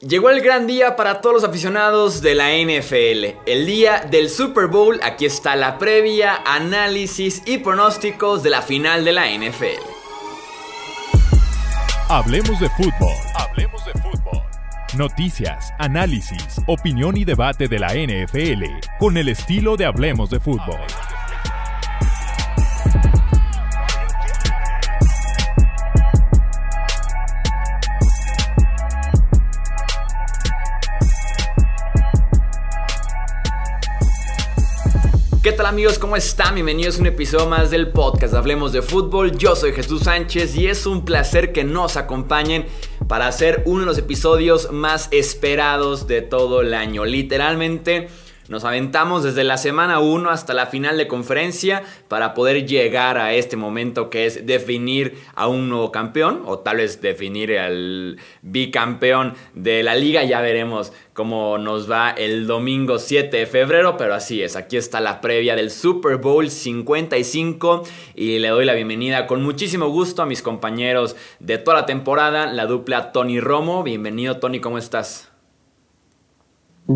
Llegó el gran día para todos los aficionados de la NFL, el día del Super Bowl, aquí está la previa, análisis y pronósticos de la final de la NFL. Hablemos de fútbol, hablemos de fútbol. Noticias, análisis, opinión y debate de la NFL con el estilo de Hablemos de fútbol. ¿Qué tal amigos? ¿Cómo están? Bienvenidos a un episodio más del podcast Hablemos de Fútbol. Yo soy Jesús Sánchez y es un placer que nos acompañen para hacer uno de los episodios más esperados de todo el año. Literalmente nos aventamos desde la semana 1 hasta la final de conferencia para poder llegar a este momento que es definir a un nuevo campeón o tal vez definir al bicampeón de la liga. Ya veremos cómo nos va el domingo 7 de febrero, pero así es, aquí está la previa del Super Bowl 55 y le doy la bienvenida con muchísimo gusto a mis compañeros de toda la temporada, la dupla Tony Romo. Bienvenido Tony, ¿cómo estás?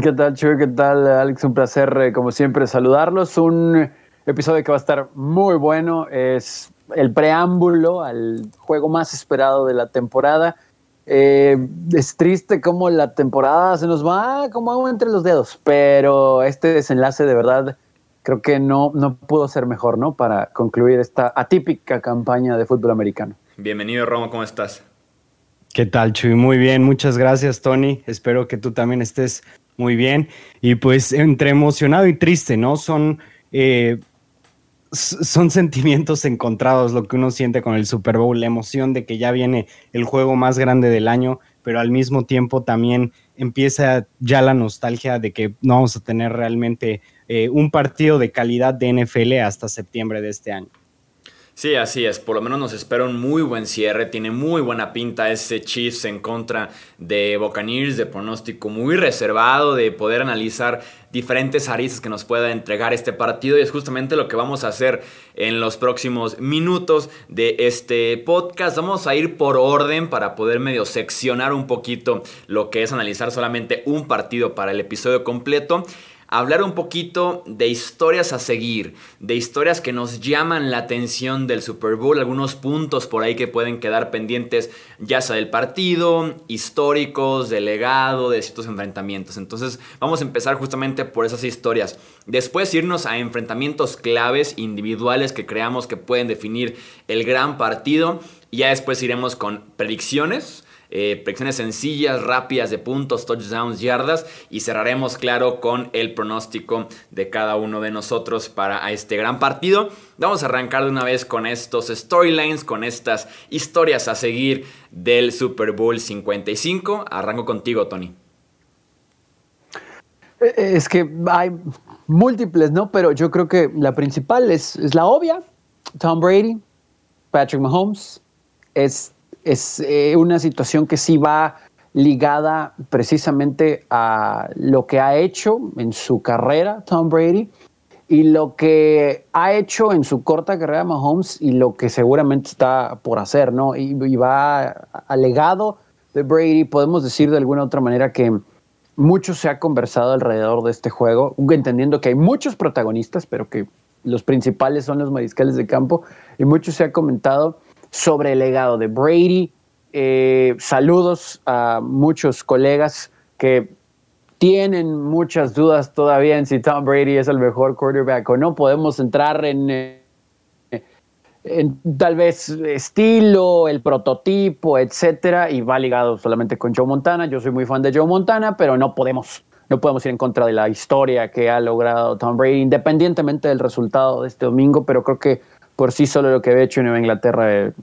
¿Qué tal, Chuy? ¿Qué tal, Alex? Un placer, eh, como siempre, saludarlos. Un episodio que va a estar muy bueno. Es el preámbulo al juego más esperado de la temporada. Eh, es triste cómo la temporada se nos va como agua entre los dedos, pero este desenlace de verdad creo que no, no pudo ser mejor, ¿no? Para concluir esta atípica campaña de fútbol americano. Bienvenido, Romo, ¿cómo estás? ¿Qué tal, Chuy? Muy bien, muchas gracias, Tony. Espero que tú también estés muy bien. Y pues entre emocionado y triste, ¿no? Son, eh, son sentimientos encontrados lo que uno siente con el Super Bowl, la emoción de que ya viene el juego más grande del año, pero al mismo tiempo también empieza ya la nostalgia de que no vamos a tener realmente eh, un partido de calidad de NFL hasta septiembre de este año. Sí, así es. Por lo menos nos espera un muy buen cierre. Tiene muy buena pinta ese Chiefs en contra de Buccaneers, de pronóstico muy reservado, de poder analizar diferentes aristas que nos pueda entregar este partido. Y es justamente lo que vamos a hacer en los próximos minutos de este podcast. Vamos a ir por orden para poder medio seccionar un poquito lo que es analizar solamente un partido para el episodio completo hablar un poquito de historias a seguir, de historias que nos llaman la atención del Super Bowl, algunos puntos por ahí que pueden quedar pendientes, ya sea del partido, históricos, del legado, de ciertos enfrentamientos. Entonces vamos a empezar justamente por esas historias. Después irnos a enfrentamientos claves individuales que creamos que pueden definir el gran partido. Y ya después iremos con predicciones eh, predicciones sencillas, rápidas de puntos, touchdowns, yardas y cerraremos claro con el pronóstico de cada uno de nosotros para este gran partido. Vamos a arrancar de una vez con estos storylines, con estas historias a seguir del Super Bowl 55. Arranco contigo, Tony. Eh, es que hay múltiples, ¿no? Pero yo creo que la principal es, es la obvia. Tom Brady, Patrick Mahomes. Es es eh, una situación que sí va ligada precisamente a lo que ha hecho en su carrera Tom Brady y lo que ha hecho en su corta carrera Mahomes y lo que seguramente está por hacer, ¿no? Y, y va al legado de Brady, podemos decir de alguna otra manera que mucho se ha conversado alrededor de este juego, entendiendo que hay muchos protagonistas, pero que los principales son los mariscales de campo, y mucho se ha comentado sobre el legado de Brady. Eh, saludos a muchos colegas que tienen muchas dudas todavía en si Tom Brady es el mejor quarterback o no. Podemos entrar en, eh, en tal vez estilo, el prototipo, etcétera, y va ligado solamente con Joe Montana. Yo soy muy fan de Joe Montana, pero no podemos, no podemos ir en contra de la historia que ha logrado Tom Brady, independientemente del resultado de este domingo, pero creo que por sí solo lo que había hecho en Nueva Inglaterra es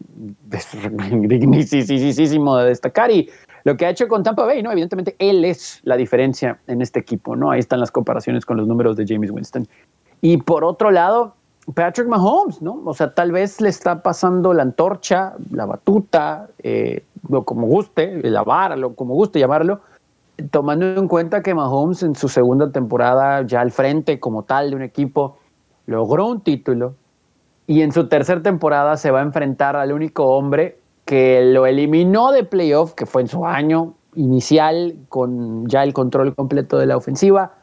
dignísimo de destacar. Y lo que ha hecho con Tampa Bay, ¿no? Evidentemente, él es la diferencia en este equipo, ¿no? Ahí están las comparaciones con los números de James Winston. Y por otro lado, Patrick Mahomes, ¿no? O sea, tal vez le está pasando la antorcha, la batuta, eh, lo como guste, la vara, lo como guste llamarlo, tomando en cuenta que Mahomes en su segunda temporada, ya al frente como tal de un equipo, logró un título, y en su tercera temporada se va a enfrentar al único hombre que lo eliminó de playoff, que fue en su año inicial con ya el control completo de la ofensiva.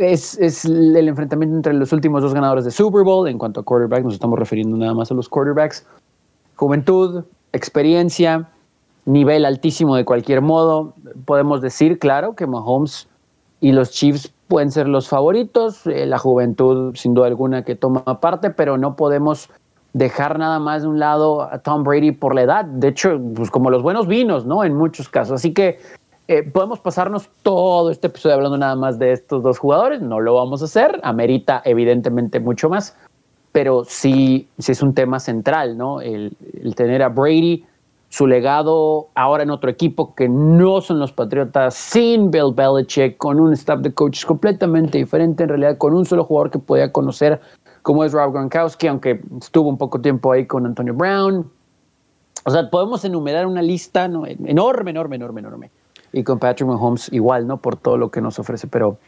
Es, es, el enfrentamiento entre los últimos dos ganadores de Super Bowl. En cuanto a quarterback, nos estamos refiriendo nada más a los quarterbacks. Juventud, experiencia, nivel altísimo de cualquier modo. Podemos decir, claro, que Mahomes y los Chiefs pueden ser los favoritos. Eh, la juventud, sin duda alguna, que toma parte, pero no podemos dejar nada más de un lado a Tom Brady por la edad. De hecho, pues como los buenos vinos, ¿no? En muchos casos. Así que eh, podemos pasarnos todo este episodio hablando nada más de estos dos jugadores. No lo vamos a hacer. Amerita, evidentemente, mucho más. Pero sí, sí es un tema central, ¿no? El, el tener a Brady, su legado ahora en otro equipo que no son los Patriotas, sin Bill Belichick, con un staff de coaches completamente diferente, en realidad con un solo jugador que podía conocer como es Rob Gronkowski, aunque estuvo un poco tiempo ahí con Antonio Brown. O sea, podemos enumerar una lista ¿no? enorme, enorme, enorme, enorme. Y con Patrick Mahomes igual, ¿no? Por todo lo que nos ofrece, pero,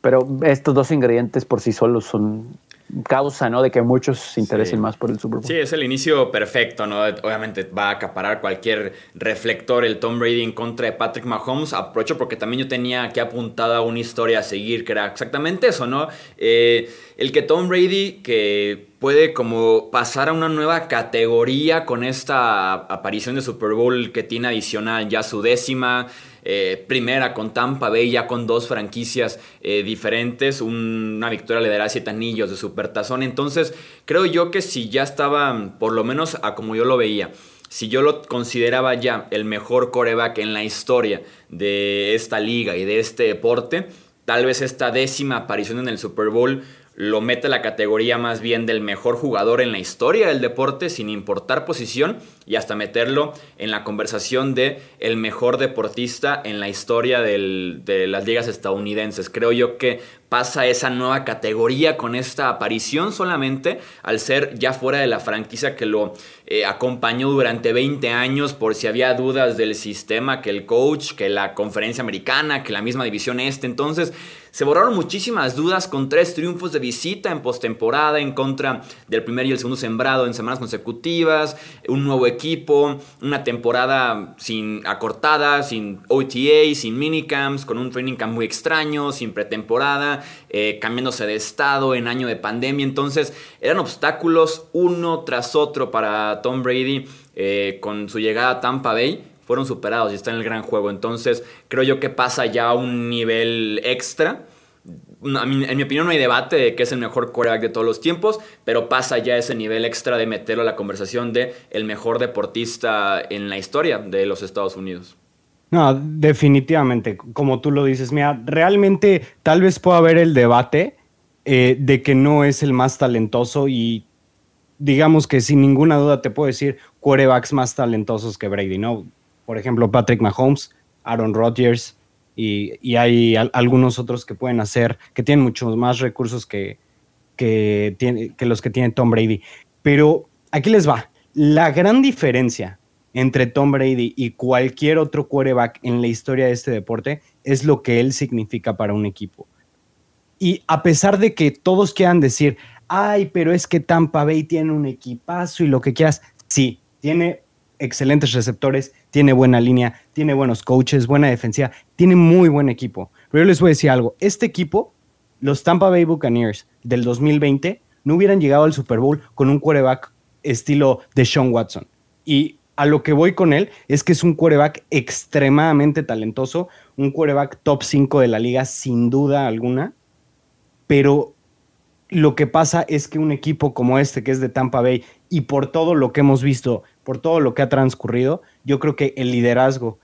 pero estos dos ingredientes por sí solos son causa, ¿no? De que muchos se interesen más por el Super Bowl. Sí, es el inicio perfecto, ¿no? Obviamente va a acaparar cualquier reflector el Tom Brady en contra de Patrick Mahomes. Aprovecho porque también yo tenía aquí apuntada una historia a seguir, que era exactamente eso, ¿no? Eh, el que Tom Brady, que puede como pasar a una nueva categoría con esta aparición de Super Bowl que tiene adicional ya su décima. Eh, primera con Tampa Bay, ya con dos franquicias eh, diferentes. una victoria le dará siete anillos de supertazón. Entonces, creo yo que si ya estaba, por lo menos a como yo lo veía, si yo lo consideraba ya el mejor coreback en la historia de esta liga y de este deporte, tal vez esta décima aparición en el Super Bowl lo mete a la categoría más bien del mejor jugador en la historia del deporte sin importar posición y hasta meterlo en la conversación de el mejor deportista en la historia de las ligas estadounidenses. Creo yo que pasa esa nueva categoría con esta aparición solamente al ser ya fuera de la franquicia que lo eh, acompañó durante 20 años por si había dudas del sistema, que el coach, que la conferencia americana, que la misma división este. Entonces se borraron muchísimas dudas con tres triunfos de visita en postemporada en contra del primer y el segundo sembrado en semanas consecutivas, un nuevo equipo, una temporada sin acortada, sin OTA, sin minicamps, con un training camp muy extraño, sin pretemporada, eh, cambiándose de estado en año de pandemia. Entonces eran obstáculos uno tras otro para Tom Brady eh, con su llegada a Tampa Bay fueron superados y está en el gran juego. Entonces, creo yo que pasa ya a un nivel extra. En mi opinión no hay debate de que es el mejor quarterback de todos los tiempos, pero pasa ya ese nivel extra de meterlo a la conversación de el mejor deportista en la historia de los Estados Unidos. No, definitivamente, como tú lo dices, mira, realmente tal vez pueda haber el debate eh, de que no es el más talentoso y digamos que sin ninguna duda te puedo decir quarterbacks más talentosos que Brady, ¿no? por ejemplo, Patrick Mahomes, Aaron Rodgers, y, hay algunos otros que pueden hacer, que tienen muchos más recursos que, que, que los que tiene Tom Brady. Pero aquí les va. La gran diferencia entre Tom Brady y cualquier otro quarterback en la historia de este deporte es lo que él significa para un equipo. Y a pesar de que todos quieran decir, ay, pero es que Tampa Bay tiene un equipazo y lo que quieras, sí, tiene excelentes receptores, tiene buena línea, tiene buenos coaches, buena defensiva, tiene muy buen equipo. Pero yo les voy a decir algo, este equipo, los Tampa Bay Buccaneers del 2020, no hubieran llegado al Super Bowl con un quarterback estilo de Sean Watson. Y a lo que voy con él es que es un quarterback extremadamente talentoso, un quarterback top 5 de la liga sin duda alguna, pero lo que pasa es que un equipo como este, que es de Tampa Bay, y por todo lo que hemos visto, por todo lo que ha transcurrido, yo creo que el liderazgo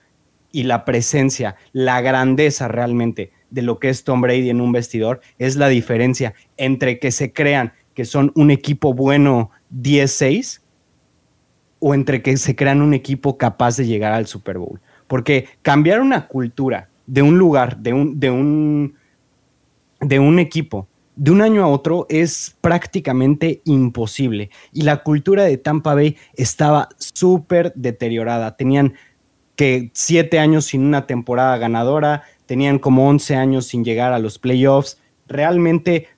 y la presencia, la grandeza realmente de lo que es Tom Brady en un vestidor es la diferencia entre que se crean que son un equipo bueno 10-6 o entre que se crean un equipo capaz de llegar al Super Bowl. Porque cambiar una cultura de un lugar, de un, de un, de un equipo, de un año a otro es prácticamente imposible. Y la cultura de Tampa Bay estaba súper deteriorada. Tenían que siete años sin una temporada ganadora, tenían como 11 años sin llegar a los playoffs. Realmente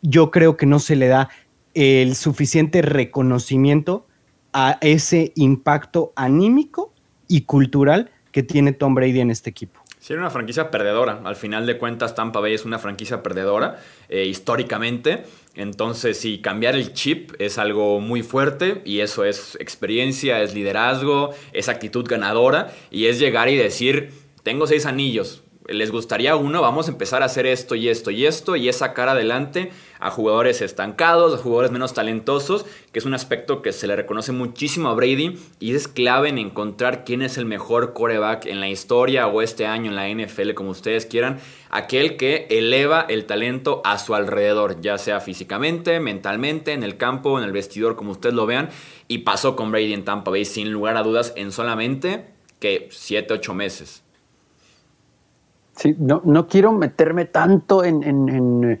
yo creo que no se le da el suficiente reconocimiento a ese impacto anímico y cultural que tiene Tom Brady en este equipo. Sí, era una franquicia perdedora. Al final de cuentas, Tampa Bay es una franquicia perdedora eh, históricamente. Entonces, sí, cambiar el chip es algo muy fuerte y eso es experiencia, es liderazgo, es actitud ganadora y es llegar y decir, tengo seis anillos, les gustaría uno, vamos a empezar a hacer esto y esto y esto y es sacar adelante a jugadores estancados, a jugadores menos talentosos, que es un aspecto que se le reconoce muchísimo a Brady y es clave en encontrar quién es el mejor coreback en la historia o este año en la NFL, como ustedes quieran, aquel que eleva el talento a su alrededor, ya sea físicamente, mentalmente, en el campo, en el vestidor, como ustedes lo vean, y pasó con Brady en Tampa Bay sin lugar a dudas en solamente que 7, 8 meses. Sí, no, no quiero meterme tanto en,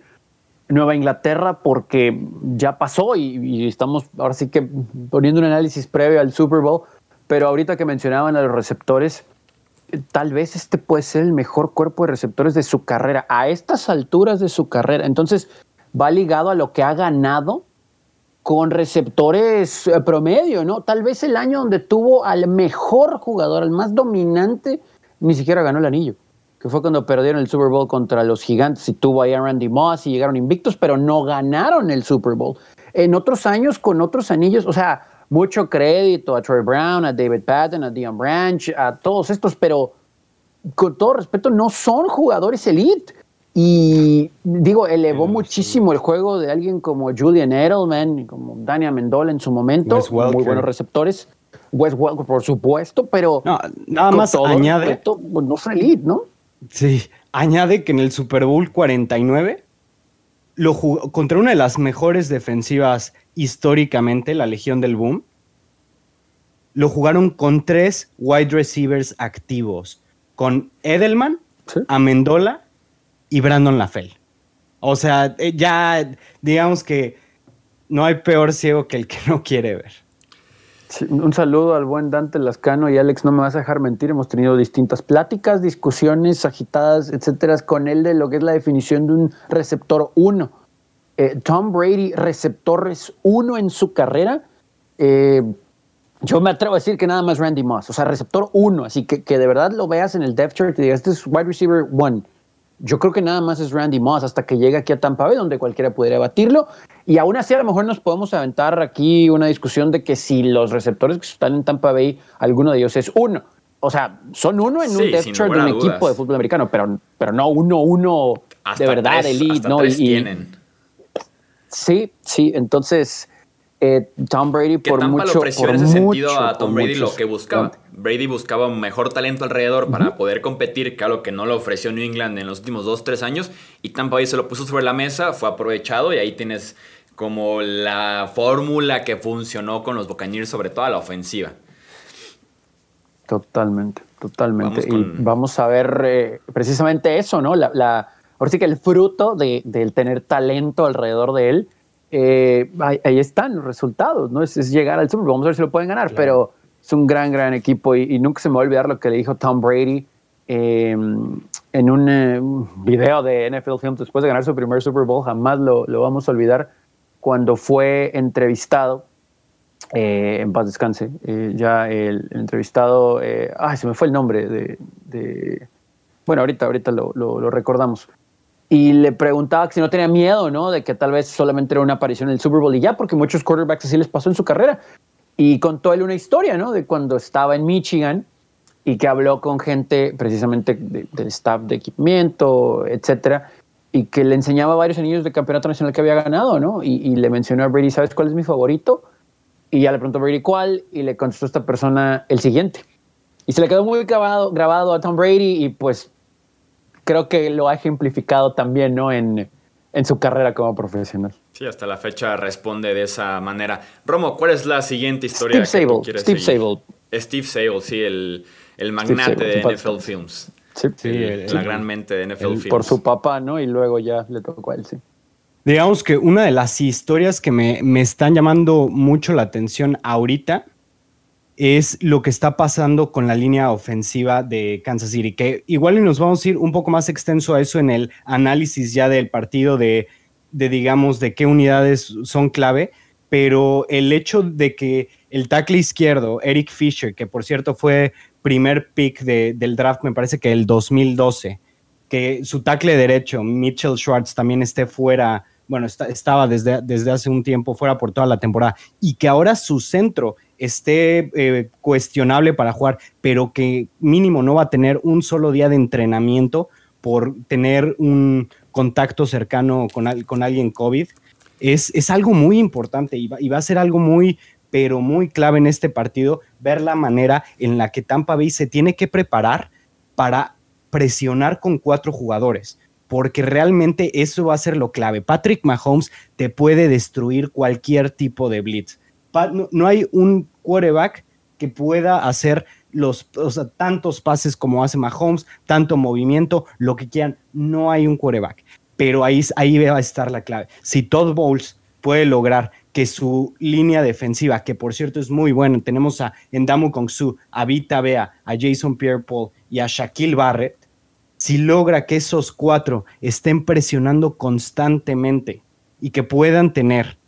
Nueva Inglaterra porque ya pasó y, estamos ahora sí que poniendo un análisis previo al Super Bowl, pero ahorita que mencionaban a los receptores, tal vez este puede ser el mejor cuerpo de receptores de su carrera, a estas alturas de su carrera. Entonces, va ligado a lo que ha ganado con receptores eh, promedio, ¿no? Tal vez el año donde tuvo al mejor jugador, al más dominante, ni siquiera ganó el anillo que fue cuando perdieron el Super Bowl contra los gigantes y tuvo ahí a Randy Moss y llegaron invictos, pero no ganaron el Super Bowl. En otros años, con otros anillos, o sea, mucho crédito a Troy Brown, a David Patton, a Dion Branch, a todos estos, pero con todo respeto, no son jugadores elite. Y digo, elevó muchísimo el juego de alguien como Julian Edelman, como Daniel Mendola en su momento, muy buenos receptores. Wes Welker, por supuesto, pero nada más añade. Pues, no fue elite, ¿no? Sí, añade que en el Super Bowl 49 lo jugó contra una de las mejores defensivas históricamente, la Legión del Boom. Lo jugaron con tres wide receivers activos, con Edelman, Amendola y Brandon LaFell. O sea, eh, ya digamos que no hay peor ciego que el que no quiere ver un saludo al buen Dante Lascano y Alex, no me vas a dejar mentir, hemos tenido distintas pláticas, discusiones agitadas, etcétera, con él de lo que es la definición de un receptor 1. Eh, Tom Brady, receptores 1 en su carrera. Eh, yo me atrevo a decir que nada más Randy Moss, o sea, receptor 1, así que, que de verdad lo veas en el depth chart y digas, este es wide receiver 1. Yo creo que nada más es Randy Moss hasta que llegue aquí a Tampa Bay, donde cualquiera pudiera batirlo. Y aún así, a lo mejor nos podemos aventar aquí una discusión de que si los receptores que están en Tampa Bay, alguno de ellos es uno. O sea, son uno en un depth chart de un equipo de fútbol americano, pero, pero no uno, uno de verdad, elite, ¿no? y, tienen. Sí, sí, entonces eh, Tom Brady que por Tampa mucho, le ofreció en ese sentido a Tom Brady lo que buscaba. Brady buscaba un mejor talento alrededor para poder competir, que algo que no le ofreció New England en los últimos dos, tres años. Y Tampa Bay se lo puso sobre la mesa, fue aprovechado y ahí tienes como la fórmula que funcionó con los Buccaneers, sobre todo a la ofensiva. Totalmente, totalmente. Y vamos a ver eh, precisamente eso, ¿no? La, la, ahora sí que el fruto de, del tener talento alrededor de él eh, ahí, están los resultados, ¿no? Es, llegar al Super Bowl, vamos a ver si lo pueden ganar, pero es un gran, gran equipo y, nunca se me va a olvidar lo que le dijo Tom Brady em, en un eh, video de NFL Films después de ganar su primer Super Bowl, jamás lo, lo vamos a olvidar, cuando fue entrevistado, eh, en paz descanse, ya el, entrevistado, ay, se me fue el nombre de, bueno, ahorita, ahorita lo, lo recordamos y le preguntaba si no tenía miedo, ¿no? De que tal vez solamente era una aparición en el Super Bowl y ya, porque muchos quarterbacks así les pasó en su carrera. Y contó él una historia, ¿no? De cuando estaba en Michigan y que habló con gente precisamente del staff de equipamiento, etcétera, y que le enseñaba varios anillos de campeonato nacional que había ganado, ¿no? Y, le mencionó a Brady, ¿sabes cuál es mi favorito? Y ya le preguntó a Brady cuál, y le contestó a esta persona el siguiente. Y se le quedó muy grabado, grabado a Tom Brady y pues creo que lo ha ejemplificado también, ¿no? En, en su carrera como profesional. Sí, hasta la fecha responde de esa manera. Romo, ¿cuál es la siguiente historia Steve que quieres Steve Sable. Steve Sable, sí, el, el magnate de NFL Films. Sí, la gran mente de NFL Films. Por su papá, ¿no? Y luego ya le tocó a él, sí. Digamos que una de las historias que me, me están llamando mucho la atención ahorita es lo que está pasando con la línea ofensiva de Kansas City, que igual nos vamos a ir un poco más extenso a eso en el análisis ya del partido de, digamos, de qué unidades son clave, pero el hecho de que el tackle izquierdo, Eric Fisher, que por cierto fue primer pick del draft, me parece que el 2012, que su tackle derecho, Mitchell Schwartz, también esté fuera, bueno, estaba desde, desde hace un tiempo fuera por toda la temporada, y que ahora su centro esté eh, cuestionable para jugar, pero que mínimo no va a tener un solo día de entrenamiento por tener un contacto cercano con, con alguien COVID, es, es, algo muy importante y va, a ser algo muy, pero muy clave en este partido, ver la manera en la que Tampa Bay se tiene que preparar para presionar con cuatro jugadores, porque realmente eso va a ser lo clave. Patrick Mahomes te puede destruir cualquier tipo de blitz no, hay un quarterback que pueda hacer los, tantos pases como hace Mahomes, tanto movimiento, lo que quieran. No hay un quarterback. Pero ahí, ahí va a estar la clave. Si Todd Bowles puede lograr que su línea defensiva, que por cierto es muy buena, tenemos a Endamu Kongsu, a Vita Bea, a Jason Pierre-Paul y a Shaquille Barrett, si logra que esos cuatro estén presionando constantemente y que puedan tener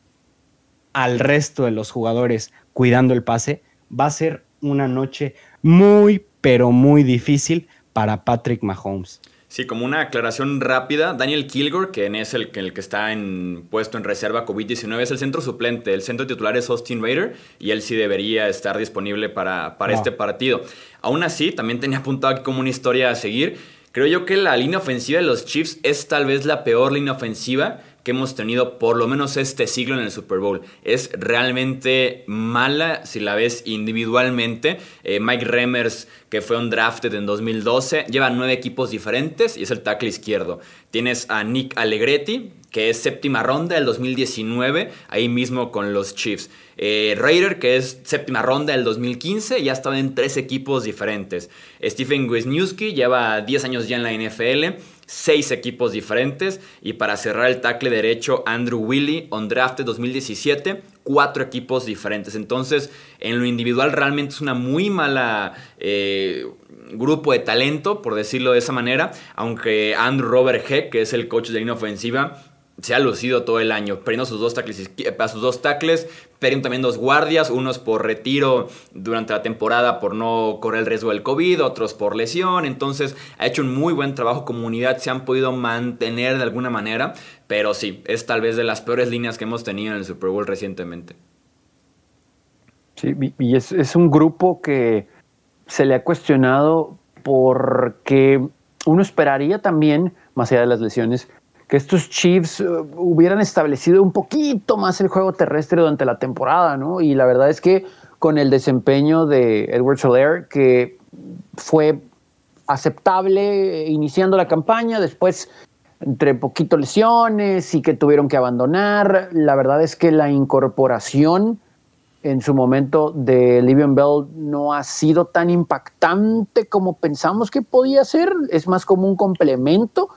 al resto de los jugadores cuidando el pase, va a ser una noche muy, pero muy difícil para Patrick Mahomes. Sí, como una aclaración rápida, Daniel Kilgore, que es el, el que está en, puesto en reserva COVID-19, es el centro suplente. El centro titular es Austin Raider y él sí debería estar disponible para, para este partido. Aún así, también tenía apuntado aquí como una historia a seguir. Creo yo que la línea ofensiva de los Chiefs es tal vez la peor línea ofensiva hemos tenido por lo menos este siglo en el Super Bowl. Es realmente mala si la ves individualmente. Eh, Mike Remmers, que fue un drafted en 2012, lleva nueve equipos diferentes y es el tackle izquierdo. Tienes a Nick Allegretti, que es séptima ronda del 2019, ahí mismo con los Chiefs. Eh, Raider, que es séptima ronda del 2015, ya estaba en tres equipos diferentes. Stephen Wisniewski lleva 10 años ya en la NFL seis equipos diferentes. Y para cerrar el tackle derecho, Andrew Willy, on draft 2017, cuatro equipos diferentes. Entonces, en lo individual realmente es una muy mala... Eh, grupo de talento, por decirlo de esa manera, aunque Andrew Robert Heck, que es el coach de línea ofensiva, se ha lucido todo el año, perdiendo sus dos tackles, a sus dos tackles, perdiendo también dos guardias, unos por retiro durante la temporada por no correr el riesgo del COVID, otros por lesión, entonces ha hecho un muy buen trabajo, comunidad se han podido mantener de alguna manera, pero sí, es tal vez de las peores líneas que hemos tenido en el Super Bowl recientemente. Sí, y es, es un grupo que se le ha cuestionado porque uno esperaría también, más allá de las lesiones, que estos Chiefs uh, hubieran establecido un poquito más el juego terrestre durante la temporada, ¿no? Y la verdad es que con el desempeño de Edward Soler, que fue aceptable iniciando la campaña, después entre poquito lesiones y que tuvieron que abandonar, la verdad es que la incorporación en su momento de Livian Bell no ha sido tan impactante como pensamos que podía ser, es más como un complemento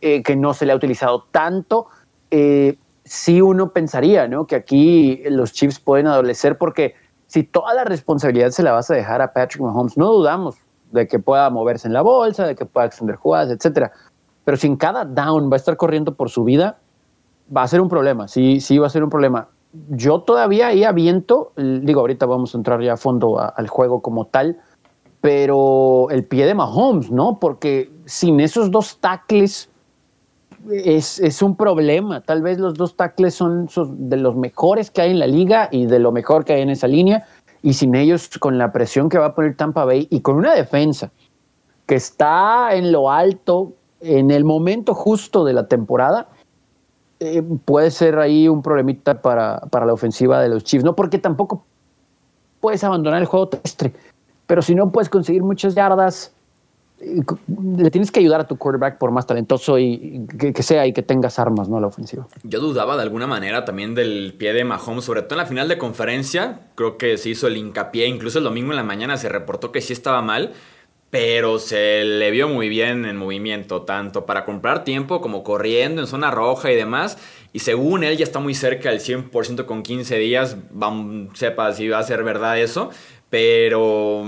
eh, que no se le ha utilizado tanto. Eh, sí uno pensaría ¿no? que aquí los Chiefs pueden adolecer porque si toda la responsabilidad se la vas a dejar a Patrick Mahomes, no dudamos de que pueda moverse en la bolsa, de que pueda extender jugadas, etcétera. Pero si en cada down va a estar corriendo por su vida, va a ser un problema. Sí, sí va a ser un problema. Yo todavía ahí aviento, digo, ahorita vamos a entrar ya a fondo al juego como tal, pero el pie de Mahomes, ¿no? Porque sin esos dos tackles es, un problema. Tal vez los dos tackles son, de los mejores que hay en la liga y de lo mejor que hay en esa línea. Y sin ellos, con la presión que va a poner Tampa Bay y con una defensa que está en lo alto, en el momento justo de la temporada, eh, puede ser ahí un problemita para, para la ofensiva de los Chiefs. No porque tampoco puedes abandonar el juego terrestre, pero si no puedes conseguir muchas yardas, le tienes que ayudar a tu quarterback por más talentoso y que, sea y que tengas armas, ¿no? La ofensiva. Yo dudaba de alguna manera también del pie de Mahomes, sobre todo en la final de conferencia. Creo que se hizo el hincapié, incluso el domingo en la mañana se reportó que sí estaba mal, pero se le vio muy bien en movimiento, tanto para comprar tiempo como corriendo en zona roja y demás. Y según él ya está muy cerca del 100% con 15 días, vamos, sepa si va a ser verdad eso, pero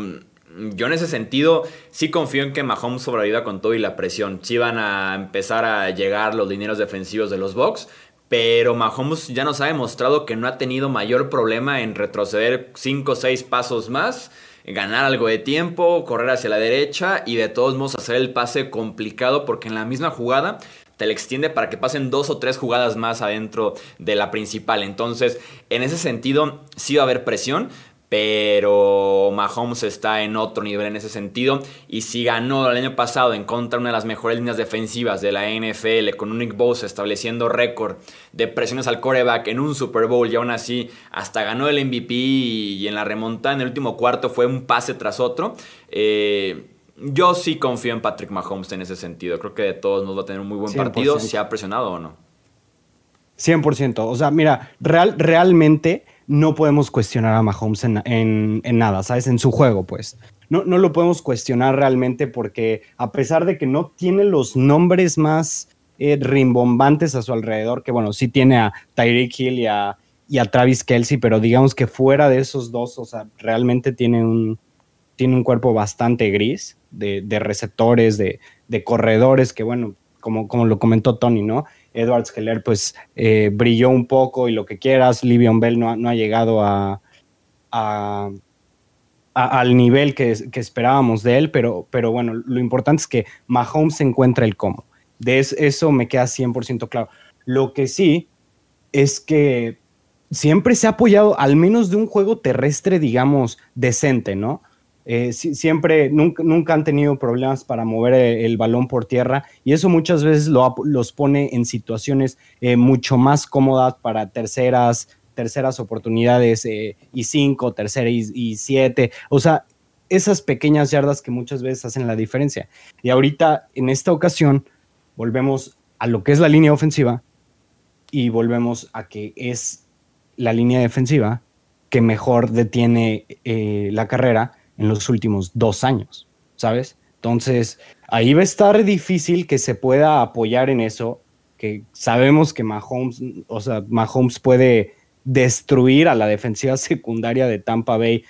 yo en ese sentido sí confío en que Mahomes sobreviva con todo y la presión. Sí van a empezar a llegar los dineros defensivos de los Bucks, pero Mahomes ya nos ha demostrado que no ha tenido mayor problema en retroceder 5 o 6 pasos más ganar algo de tiempo, correr hacia la derecha y de todos modos hacer el pase complicado porque en la misma jugada te le extiende para que pasen dos o tres jugadas más adentro de la principal. Entonces, en ese sentido, sí va a haber presión, pero Mahomes está en otro nivel en ese sentido. Y si ganó el año pasado en contra de una de las mejores líneas defensivas de la NFL, con un Nick Bosa estableciendo récord de presiones al coreback en un Super Bowl, y aún así hasta ganó el MVP y en la remontada en el último cuarto fue un pase tras otro. Eh, yo sí confío en Patrick Mahomes en ese sentido. Creo que de todos nos va a tener un muy buen partido, si ha presionado o no. 100%. O sea, mira, real, realmente no podemos cuestionar a Mahomes en, nada, ¿sabes? En su juego, pues. No, no lo podemos cuestionar realmente porque a pesar de que no tiene los nombres más eh, rimbombantes a su alrededor, que bueno, sí tiene a Tyreek Hill y a, y a Travis Kelsey, pero digamos que fuera de esos dos, o sea, realmente tiene un, tiene un cuerpo bastante gris de, receptores, de, de, corredores, que bueno, como, como lo comentó Tony, ¿no? Edwards Heller pues eh, brilló un poco y lo que quieras, Livion Bell no, ha llegado a, al nivel que, esperábamos de él, pero, pero bueno, lo importante es que Mahomes encuentra el cómo. De eso, me queda 100% claro. Lo que sí es que siempre se ha apoyado al menos de un juego terrestre, digamos, decente, ¿no? Eh, siempre, nunca, han tenido problemas para mover eh, el, balón por tierra y eso muchas veces los pone en situaciones eh, mucho más cómodas para terceras, terceras oportunidades y cinco, tercera y, siete. O sea, esas pequeñas yardas que muchas veces hacen la diferencia. Y ahorita, en esta ocasión, volvemos a lo que es la línea ofensiva y volvemos a que es la línea defensiva que mejor detiene la carrera en los últimos dos años, ¿sabes? Entonces, ahí va a estar difícil que se pueda apoyar en eso, que sabemos que Mahomes, o sea, Mahomes puede destruir a la defensiva secundaria de Tampa Bay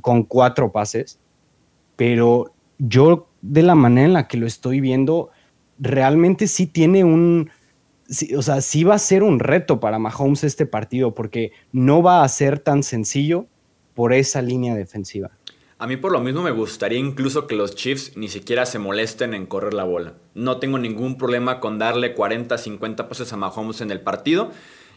con cuatro pases, pero yo de la manera en la que lo estoy viendo, realmente sí tiene un, o sea, sí va a ser un reto para Mahomes este partido, porque no va a ser tan sencillo por esa línea defensiva. A mí por lo mismo me gustaría incluso que los Chiefs ni siquiera se molesten en correr la bola. No tengo ningún problema con darle 40, 50 pases a Mahomes en el partido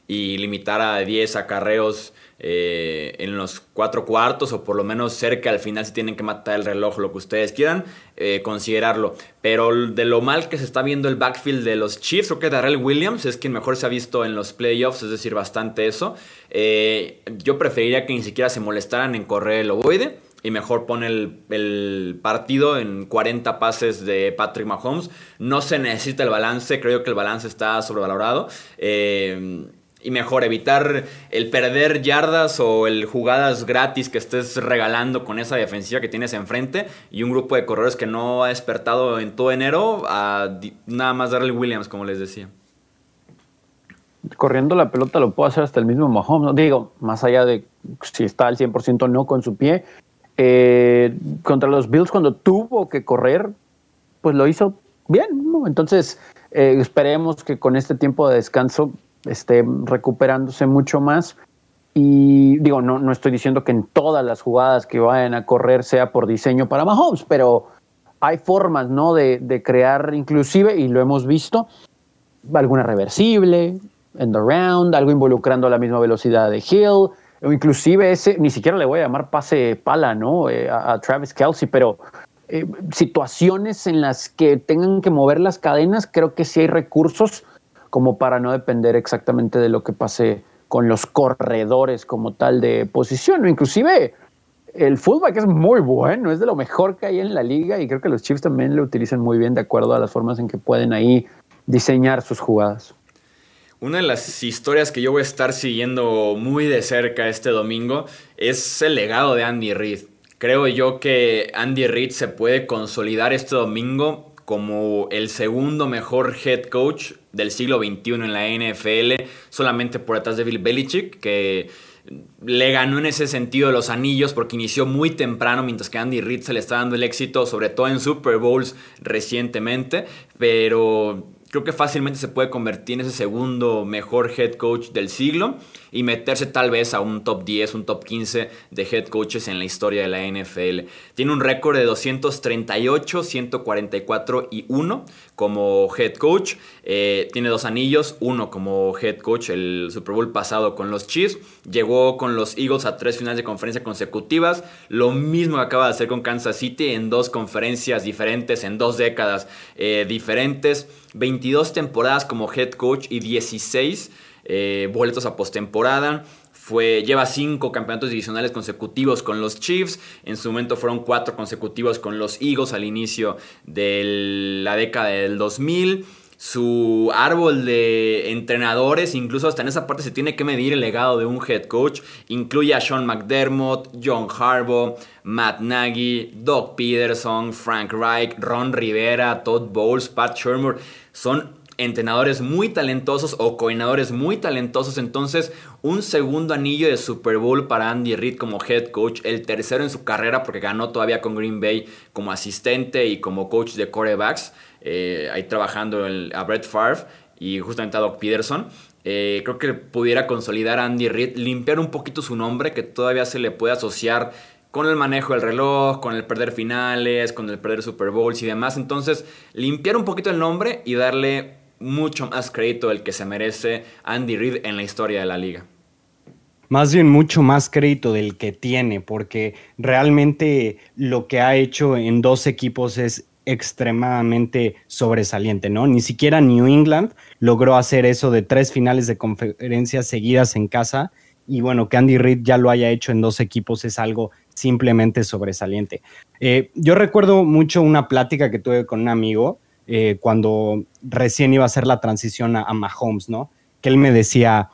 y limitar a 10 acarreos eh, en los cuatro cuartos o por lo menos cerca al final si tienen que matar el reloj, lo que ustedes quieran, eh, considerarlo. Pero de lo mal que se está viendo el backfield de los Chiefs, creo que Darrell Williams es quien mejor se ha visto en los playoffs, es decir, bastante eso. Eh, yo preferiría que ni siquiera se molestaran en correr el ovoide y mejor pone el, partido en 40 pases de Patrick Mahomes. No se necesita el balance, creo que el balance está sobrevalorado. Eh, y mejor evitar el perder yardas o el jugadas gratis que estés regalando con esa defensiva que tienes enfrente y un grupo de corredores que no ha despertado en todo enero nada más darle Williams, como les decía. Corriendo la pelota lo puede hacer hasta el mismo Mahomes. Digo, más allá de si está al 100% no con su pie, eh, contra los Bills cuando tuvo que correr, pues lo hizo bien. Entonces, eh, esperemos que con este tiempo de descanso esté recuperándose mucho más. Y digo, no, no estoy diciendo que en todas las jugadas que vayan a correr sea por diseño para Mahomes, pero hay formas, ¿no? De, de crear inclusive, y lo hemos visto, alguna reversible, end around, algo involucrando la misma velocidad de Hill, o inclusive ese, ni siquiera le voy a llamar pase pala, ¿no? Eh, a, Travis Kelsey, pero eh, situaciones en las que tengan que mover las cadenas, creo que sí hay recursos como para no depender exactamente de lo que pase con los corredores como tal de posición, o inclusive el fullback es muy bueno, es de lo mejor que hay en la liga y creo que los Chiefs también lo utilizan muy bien de acuerdo a las formas en que pueden ahí diseñar sus jugadas. Una de las historias que yo voy a estar siguiendo muy de cerca este domingo es el legado de Andy Reid. Creo yo que Andy Reid se puede consolidar este domingo como el segundo mejor head coach del siglo XXI en la NFL, solamente por detrás de Bill Belichick, que le ganó en ese sentido los anillos porque inició muy temprano, mientras que Andy Reid se le está dando el éxito, sobre todo en Super Bowls recientemente, pero creo que fácilmente se puede convertir en ese segundo mejor head coach del siglo y meterse tal vez a un top 10, un top 15 de head coaches en la historia de la NFL. Tiene un récord de 238, 144 y 1 como head coach. Eh, tiene dos anillos, uno como head coach el Super Bowl pasado con los Chiefs. Llegó con los Eagles a tres finales de conferencia consecutivas. Lo mismo que acaba de hacer con Kansas City en dos conferencias diferentes, en dos décadas eh, diferentes. 22 temporadas como head coach y 16 eh, boletos a postemporada. Fue, lleva cinco campeonatos divisionales consecutivos con los Chiefs. En su momento fueron cuatro consecutivos con los Eagles al inicio de la década del 2000. Su árbol de entrenadores, incluso hasta en esa parte se tiene que medir el legado de un head coach. Incluye a Sean McDermott, John Harbaugh, Matt Nagy, Doug Peterson, Frank Reich, Ron Rivera, Todd Bowles, Pat Shermer. Son entrenadores muy talentosos o coordinadores muy talentosos. Entonces, un segundo anillo de Super Bowl para Andy Reid como head coach, el tercero en su carrera porque ganó todavía con Green Bay como asistente y como coach de corebacks, eh, ahí trabajando a Brett Favre y justamente a Doc Peterson. Eh, creo que pudiera consolidar a Andy Reid, limpiar un poquito su nombre que todavía se le puede asociar con el manejo del reloj, con el perder finales, con el perder Super Bowls y demás. Entonces, limpiar un poquito el nombre y darle mucho más crédito del que se merece Andy Reid en la historia de la liga. Más bien mucho más crédito del que tiene, porque realmente lo que ha hecho en dos equipos es extremadamente sobresaliente, ¿no? Ni siquiera New England logró hacer eso de tres finales de conferencia seguidas en casa y bueno, que Andy Reid ya lo haya hecho en dos equipos es algo simplemente sobresaliente. Eh, yo recuerdo mucho una plática que tuve con un amigo eh, cuando recién iba a hacer la transición a, Mahomes, ¿no? Que él me decía,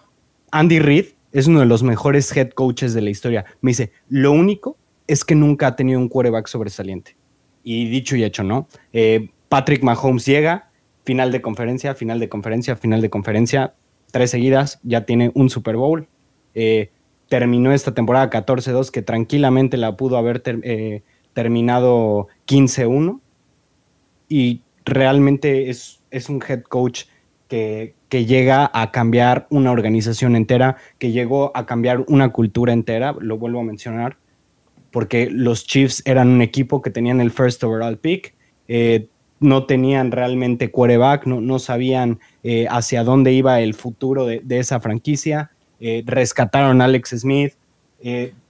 Andy Reid es uno de los mejores head coaches de la historia. Me dice, lo único es que nunca ha tenido un quarterback sobresaliente. Y dicho y hecho, ¿no? Eh, Patrick Mahomes llega, final de conferencia, final de conferencia, final de conferencia, tres seguidas, ya tiene un Super Bowl. Eh, terminó esta temporada 14-2, que tranquilamente la pudo haber terminado 15-1. Y realmente es, es un head coach que, que, llega a cambiar una organización entera, que llegó a cambiar una cultura entera, lo vuelvo a mencionar, porque los Chiefs eran un equipo que tenían el first overall pick, eh, no tenían realmente quarterback, no, no sabían eh, hacia dónde iba el futuro de, de esa franquicia, eh, rescataron a Alex Smith,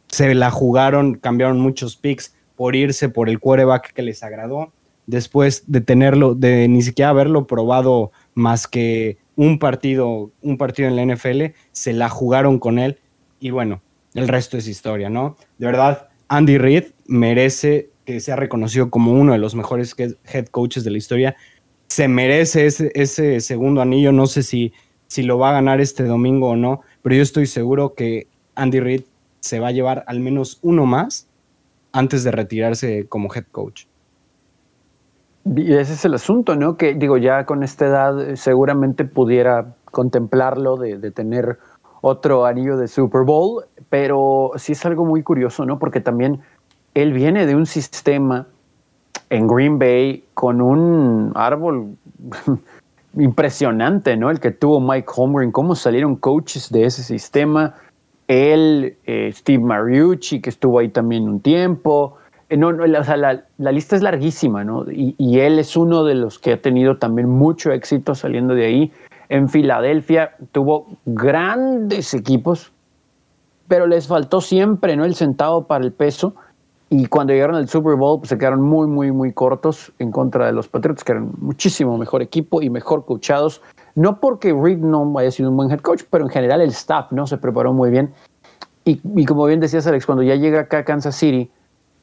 se la jugaron, cambiaron muchos picks por irse por el quarterback que les agradó después de tenerlo, de ni siquiera haberlo probado más que un partido, un partido en la NFL, se la jugaron con él y bueno, el resto es historia, ¿no? De verdad, Andy Reid merece que sea reconocido como uno de los mejores head coaches de la historia. Se merece ese, segundo anillo, no sé si, si lo va a ganar este domingo o no, pero yo estoy seguro que Andy Reid se va a llevar al menos uno más antes de retirarse como head coach. Y ese es el asunto, ¿no? Que digo, ya con esta edad eh, seguramente pudiera contemplarlo de, tener otro anillo de Super Bowl, pero sí es algo muy curioso, ¿no? Porque también él viene de un sistema en Green Bay con un árbol impresionante, ¿no? El que tuvo Mike Homer, cómo salieron coaches de ese sistema. Él, eh, Steve Mariucci, que estuvo ahí también un tiempo, eh, no, no o la, lista es larguísima, ¿no? Y, él es uno de los que ha tenido también mucho éxito saliendo de ahí. En Filadelfia tuvo grandes equipos, pero les faltó siempre, ¿no? El centavo para el peso. Y cuando llegaron al Super Bowl, pues se quedaron muy, muy, muy cortos en contra de los Patriots, que eran muchísimo mejor equipo y mejor coachados. No porque Reed no haya sido un buen head coach, pero en general el staff, ¿no? Se preparó muy bien. Y, como bien decías, Alex, cuando ya llega acá a Kansas City,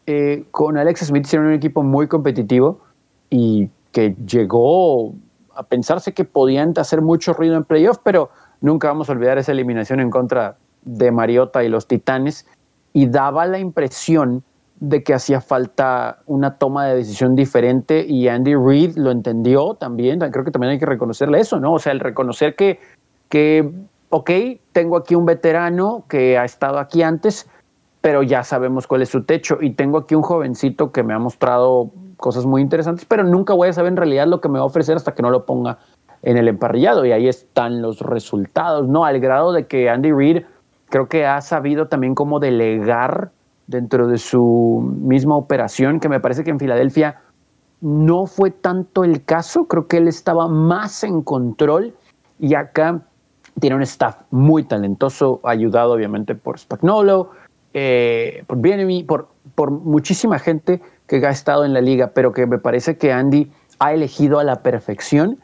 eh, con Alex Smith hicieron un equipo muy competitivo y que llegó a pensarse que podían hacer mucho ruido en playoff, pero nunca vamos a olvidar esa eliminación en contra de Mariota y los Titanes y daba la impresión de que hacía falta una toma de decisión diferente y Andy Reid lo entendió también, creo que también hay que reconocerle eso, ¿no? O sea, el reconocer que, que ok, tengo aquí un veterano que ha estado aquí antes, pero ya sabemos cuál es su techo. Y tengo aquí un jovencito que me ha mostrado cosas muy interesantes, pero nunca voy a saber en realidad lo que me va a ofrecer hasta que no lo ponga en el emparrillado y ahí están los resultados, ¿no? Al grado de que Andy Reid creo que ha sabido también cómo delegar dentro de su misma operación, que me parece que en Filadelfia no fue tanto el caso, creo que él estaba más en control y acá tiene un staff muy talentoso, ayudado obviamente por Spagnolo, eh, por Bienemy, por, por muchísima gente que ha estado en la liga, pero que me parece que Andy ha elegido a la perfección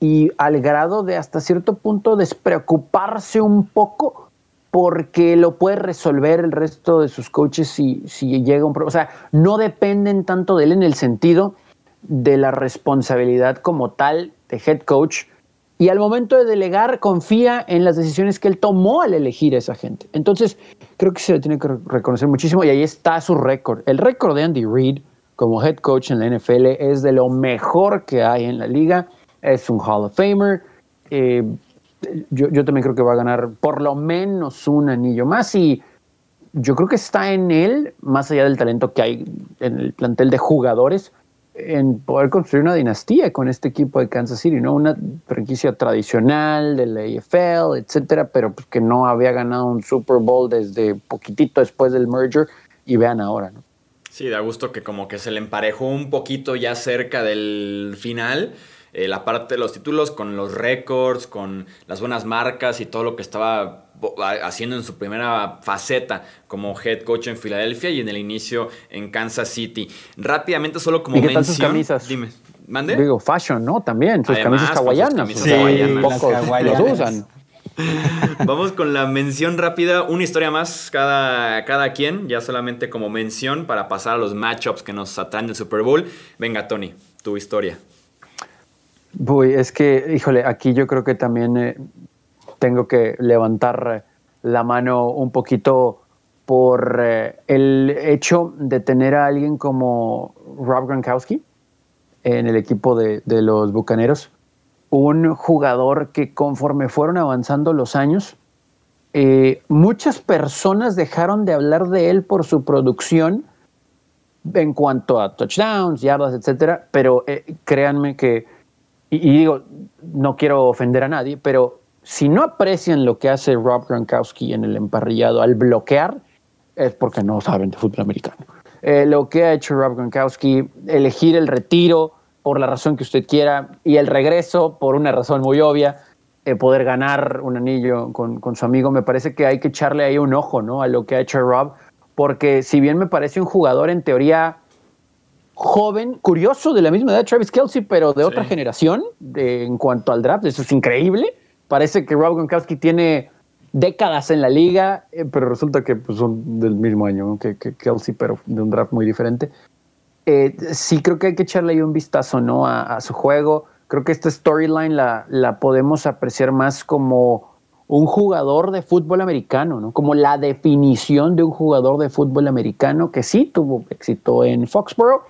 y al grado de hasta cierto punto despreocuparse un poco porque lo puede resolver el resto de sus coaches si, si llega un problema. O sea, no dependen tanto de él en el sentido de la responsabilidad como tal de head coach. Y al momento de delegar, confía en las decisiones que él tomó al elegir a esa gente. Entonces, creo que se le tiene que reconocer muchísimo. Y ahí está su récord. El récord de Andy Reid como head coach en la NFL es de lo mejor que hay en la liga. Es un Hall of Famer. Eh, yo, yo, también creo que va a ganar por lo menos un anillo más y yo creo que está en él, más allá del talento que hay en el plantel de jugadores, en poder construir una dinastía con este equipo de Kansas City, ¿no? Una franquicia tradicional de la AFL, etcétera, pero pues que no había ganado un Super Bowl desde poquitito después del merger y vean ahora, ¿no? Sí, da gusto que como que se le emparejó un poquito ya cerca del final eh, la parte de los títulos con los récords, con las buenas marcas y todo lo que estaba haciendo en su primera faceta como head coach en Filadelfia y en el inicio en Kansas City. Rápidamente, solo como ¿Y qué mención. sus camisas? Dime. ¿Mande? Digo, fashion, ¿no? También, sus Además, camisas sus hawaianas. camisas Sí, hawaianas. pocos Las hawaianas. los usan. Vamos con la mención rápida, una historia más cada, cada quien, ya solamente como mención para pasar a los matchups que nos atraen del Super Bowl. Venga, Tony, tu historia. Uy, es que, híjole, aquí yo creo que también eh, tengo que levantar eh, la mano un poquito por eh, el hecho de tener a alguien como Rob Gronkowski en el equipo de, de los Bucaneros. Un jugador que conforme fueron avanzando los años, eh, muchas personas dejaron de hablar de él por su producción en cuanto a touchdowns, yardas, etcétera, pero créanme que y digo, no quiero ofender a nadie, pero si no aprecian lo que hace Rob Gronkowski en el emparrillado al bloquear, es porque no saben de fútbol americano. Eh, lo que ha hecho Rob Gronkowski, elegir el retiro por la razón que usted quiera y el regreso por una razón muy obvia, eh, poder ganar un anillo con, con, su amigo, me parece que hay que echarle ahí un ojo ¿no? a lo que ha hecho Rob, porque si bien me parece un jugador en teoría joven, curioso, de la misma edad Travis Kelsey, pero de Sí. otra generación de- en cuanto al draft. Eso es increíble. Parece que Rob Gronkowski tiene décadas en la liga, eh, pero resulta que pues, son del mismo año ¿no? que, Kelsey, pero de un draft muy diferente. Eh, sí creo que hay que echarle un vistazo ¿no? a, su juego. Creo que esta storyline la, la podemos apreciar más como un jugador de fútbol americano, ¿no? como la definición de un jugador de fútbol americano que sí tuvo éxito en Foxborough,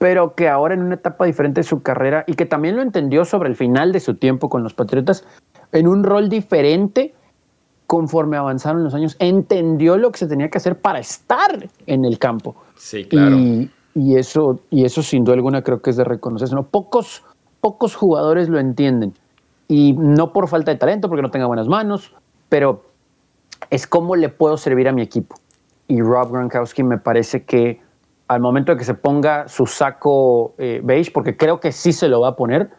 pero que ahora en una etapa diferente de su carrera y que también lo entendió sobre el final de su tiempo con los Patriotas, en un rol diferente conforme avanzaron los años, entendió lo que se tenía que hacer para estar en el campo. Sí, claro. Y, y eso, y eso sin duda alguna creo que es de reconocerse. ¿no? Pocos, pocos jugadores lo entienden. Y no por falta de talento, porque no tenga buenas manos, pero es cómo le puedo servir a mi equipo. Y Rob Gronkowski me parece que al momento de que se ponga su saco eh, beige, porque creo que sí se lo va a poner,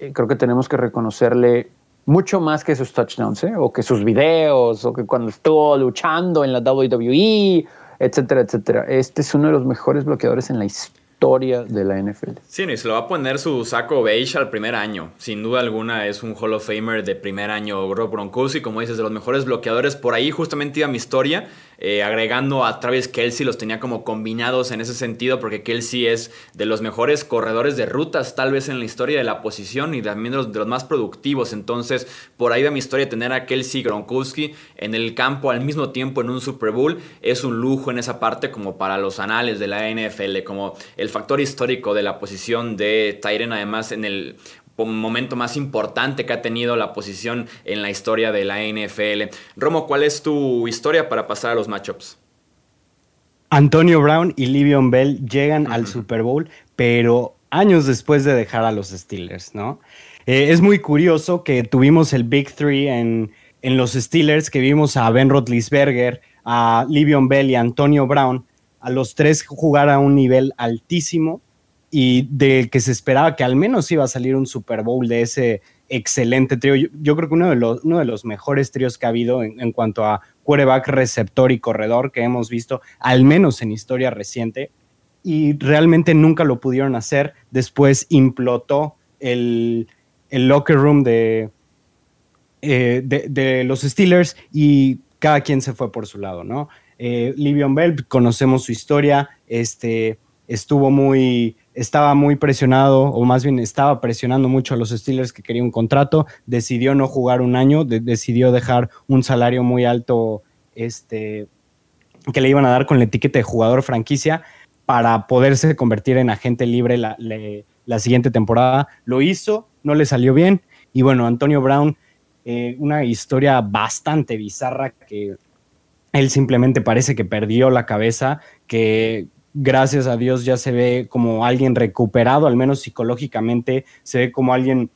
eh, creo que tenemos que reconocerle mucho más que sus touchdowns, ¿eh? o que sus videos, o que cuando estuvo luchando en la WWE, etcétera, etcétera. Este es uno de los mejores bloqueadores en la historia de la NFL. Sí, no, y se lo va a poner su saco beige al primer año. Sin duda alguna es un Hall of Famer de primer año, Rob Gronkowski, como dices, de los mejores bloqueadores. Por ahí justamente iba mi historia, eh, agregando a Travis Kelsey, los tenía como combinados en ese sentido, porque Kelsey es de los mejores corredores de rutas, tal vez en la historia de la posición y también de los, de más productivos. Entonces, por ahí va mi historia, tener a Kelsey Gronkowski en el campo al mismo tiempo en un Super Bowl es un lujo en esa parte como para los anales de la NFL, como el factor histórico de la posición de Tyren, además en el momento más importante que ha tenido la posición en la historia de la NFL. Romo, ¿cuál es tu historia para pasar a los matchups? Antonio Brown y Livion Bell llegan al Super Bowl, pero años después de dejar a los Steelers, ¿no? Eh, es muy curioso que tuvimos el Big Three en, en los Steelers, que vimos a Ben Roethlisberger, a Livion Bell y a Antonio Brown, a los tres jugar a un nivel altísimo y de que se esperaba que al menos iba a salir un Super Bowl de ese excelente trío. Yo, creo que uno de, los, uno de los mejores tríos que ha habido en, cuanto a quarterback, receptor y corredor que hemos visto, al menos en historia reciente, y realmente nunca lo pudieron hacer. Después implotó el, locker room de, eh, de, los Steelers y cada quien se fue por su lado, ¿no? Eh, Livion Bell, conocemos su historia, este, estuvo muy estaba muy presionado, o más bien estaba presionando mucho a los Steelers que quería un contrato, decidió no jugar un año, decidió dejar un salario muy alto este, que le iban a dar con la etiqueta de jugador franquicia para poderse convertir en agente libre la, la siguiente temporada. Lo hizo, no le salió bien, y bueno, Antonio Brown, eh, una historia bastante bizarra que él simplemente parece que perdió la cabeza, que gracias a Dios ya se ve como alguien recuperado, al menos psicológicamente, se ve como alguien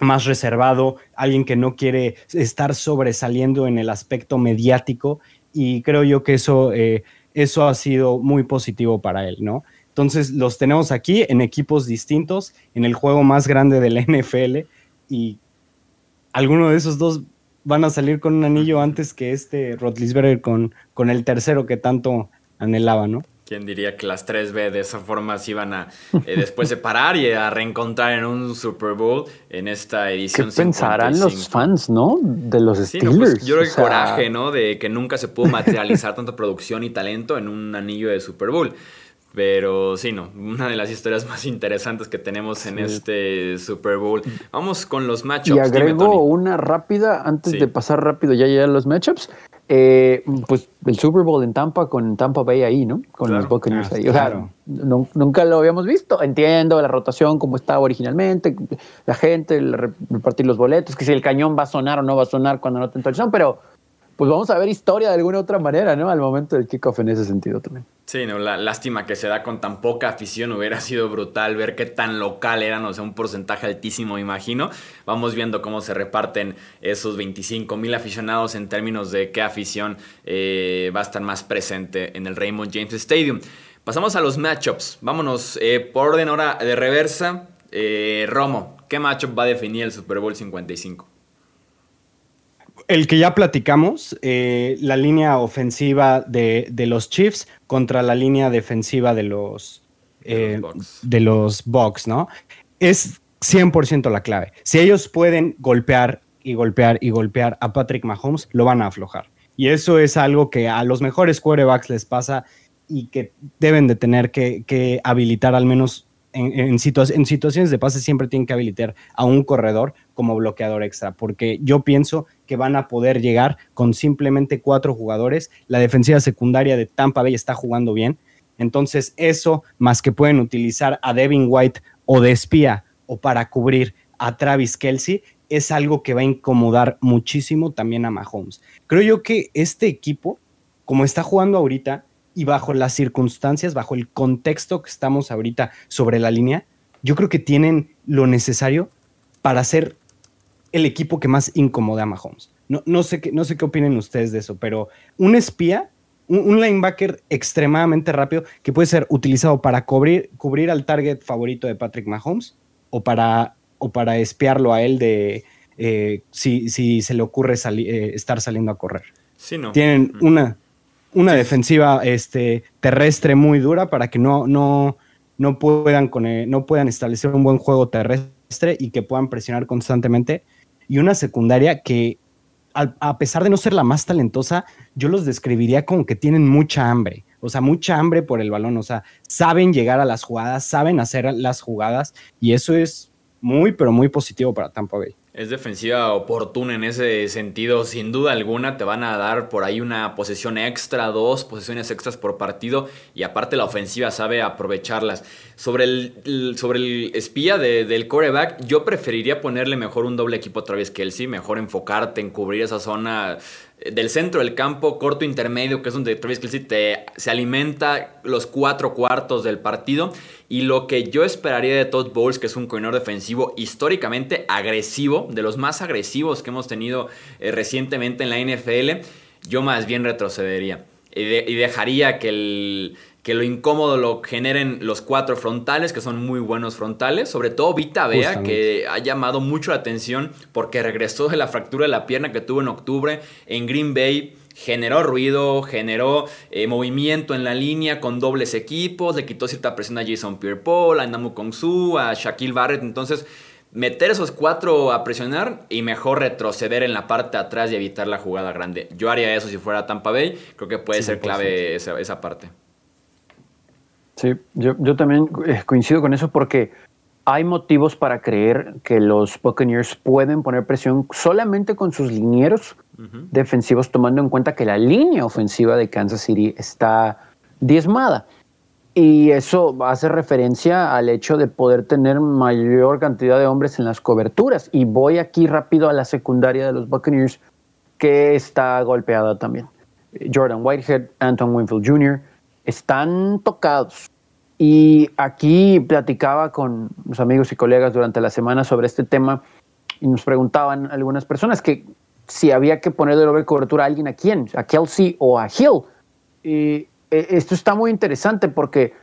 más reservado, alguien que no quiere estar sobresaliendo en el aspecto mediático y creo yo que eso, eh, eso ha sido muy positivo para él, ¿no? Entonces los tenemos aquí en equipos distintos, en el juego más grande de la NFL y alguno de esos dos van a salir con un anillo antes que este Rotlisberger con, con el tercero que tanto anhelaba, ¿no? ¿Quién diría que las 3B de esa forma se iban a eh, después separar y a reencontrar en un Super Bowl en esta edición? ¿Qué pensarán los fans, no? De los pues, Steelers. yo creo el coraje, ¿no? De que nunca se pudo materializar tanta producción y talento en un anillo de Super Bowl. Pero sí, no, una de las historias más interesantes que tenemos en este Super Bowl. Vamos con los matchups. Y agrego una rápida, antes de pasar rápido ya ya los matchups. Eh, pues el Super Bowl en Tampa con Tampa Bay ahí, ¿no? Con los Buccaneers ah, ahí. claro. nunca lo habíamos visto. Entiendo la rotación como estaba originalmente, la gente, repartir los boletos, que si el cañón va a sonar o no va a sonar cuando no te son, pero pues vamos a ver historia de alguna otra manera, ¿no? Al momento del kickoff en ese sentido también. Sí, no, la lástima que se da con tan poca afición, hubiera sido brutal ver qué tan local eran, o sea, un porcentaje altísimo, imagino. Vamos viendo cómo se reparten esos 25 mil aficionados en términos de qué afición eh, va a estar más presente en el Raymond James Stadium. Pasamos a los matchups. Vámonos eh, por orden ahora de reversa. Eh, Romo, ¿qué matchup va a definir el Super Bowl 55? El que ya platicamos, eh, la línea ofensiva de, los Chiefs contra la línea defensiva de los, eh, de los Bucks, ¿no? Es 100% la clave. Si ellos pueden golpear y golpear y golpear a Patrick Mahomes, lo van a aflojar. Y eso es algo que a los mejores quarterbacks les pasa y que deben de tener que, que habilitar al menos en, situaciones de pase siempre tienen que habilitar a un corredor como bloqueador extra, porque yo pienso que van a poder llegar con simplemente cuatro jugadores. La defensiva secundaria de Tampa Bay está jugando bien. Entonces, eso, más que pueden utilizar a Devin White o de espía o para cubrir a Travis Kelsey, es algo que va a incomodar muchísimo también a Mahomes. Creo yo que este equipo, como está jugando ahorita, y bajo las circunstancias, bajo el contexto que estamos ahorita sobre la línea, yo creo que tienen lo necesario para ser el equipo que más incomoda a Mahomes. No, no, sé, qué, no sé qué opinen ustedes de eso, pero un espía, un, linebacker extremadamente rápido que puede ser utilizado para cubrir, cubrir al target favorito de Patrick Mahomes o para, o para espiarlo a él de eh, si, si, se le ocurre eh, estar saliendo a correr. Sí, no. Tienen una, una defensiva este, terrestre muy dura para que no, no, no, puedan con, no puedan establecer un buen juego terrestre y que puedan presionar constantemente. Y una secundaria que, a, pesar de no ser la más talentosa, yo los describiría como que tienen mucha hambre. O sea, mucha hambre por el balón. O sea, saben llegar a las jugadas, saben hacer las jugadas. Y eso es muy, pero muy positivo para Tampa Bay. Es defensiva oportuna en ese sentido, sin duda alguna te van a dar por ahí una posesión extra, dos posesiones extras por partido y aparte la ofensiva sabe aprovecharlas. Sobre el, sobre el espía del coreback, yo preferiría ponerle mejor un doble equipo que él sí, mejor enfocarte en cubrir esa zona del centro del campo, corto intermedio, que es donde Travis Kelsey te, se alimenta los cuatro cuartos del partido. Y lo que yo esperaría de Todd Bowles, que es un corredor defensivo históricamente agresivo, de los más agresivos que hemos tenido eh, recientemente en la NFL, yo más bien retrocedería. y dejaría que el que lo incómodo lo generen los cuatro frontales, que son muy buenos frontales. Sobre todo Vita Bea, que ha llamado mucho la atención porque regresó de la fractura de la pierna que tuvo en octubre en Green Bay. Generó ruido, generó eh, movimiento en la línea con dobles equipos, le quitó cierta presión a Jason Pierre-Paul, a Namu Kongsu, a Shaquille Barrett. Entonces, meter esos cuatro a presionar y mejor retroceder en la parte de atrás y evitar la jugada grande. Yo haría eso si fuera Tampa Bay. Creo que puede ser clave esa parte. Sí, yo, yo también eh, coincido con eso porque hay motivos para creer que los Buccaneers pueden poner presión solamente con sus linieros defensivos, tomando en cuenta que la línea ofensiva de Kansas City está diezmada. Y eso hace referencia al hecho de poder tener mayor cantidad de hombres en las coberturas. Y voy aquí rápido a la secundaria de los Buccaneers, que está golpeada también. Jordan Whitehead, Anton Winfield Jr., están tocados. Y aquí platicaba con los amigos y colegas durante la semana sobre este tema y nos preguntaban algunas personas que si había que poner de cobertura a alguien a quién, a Kelsey o a Hill. Y e, esto está muy interesante porque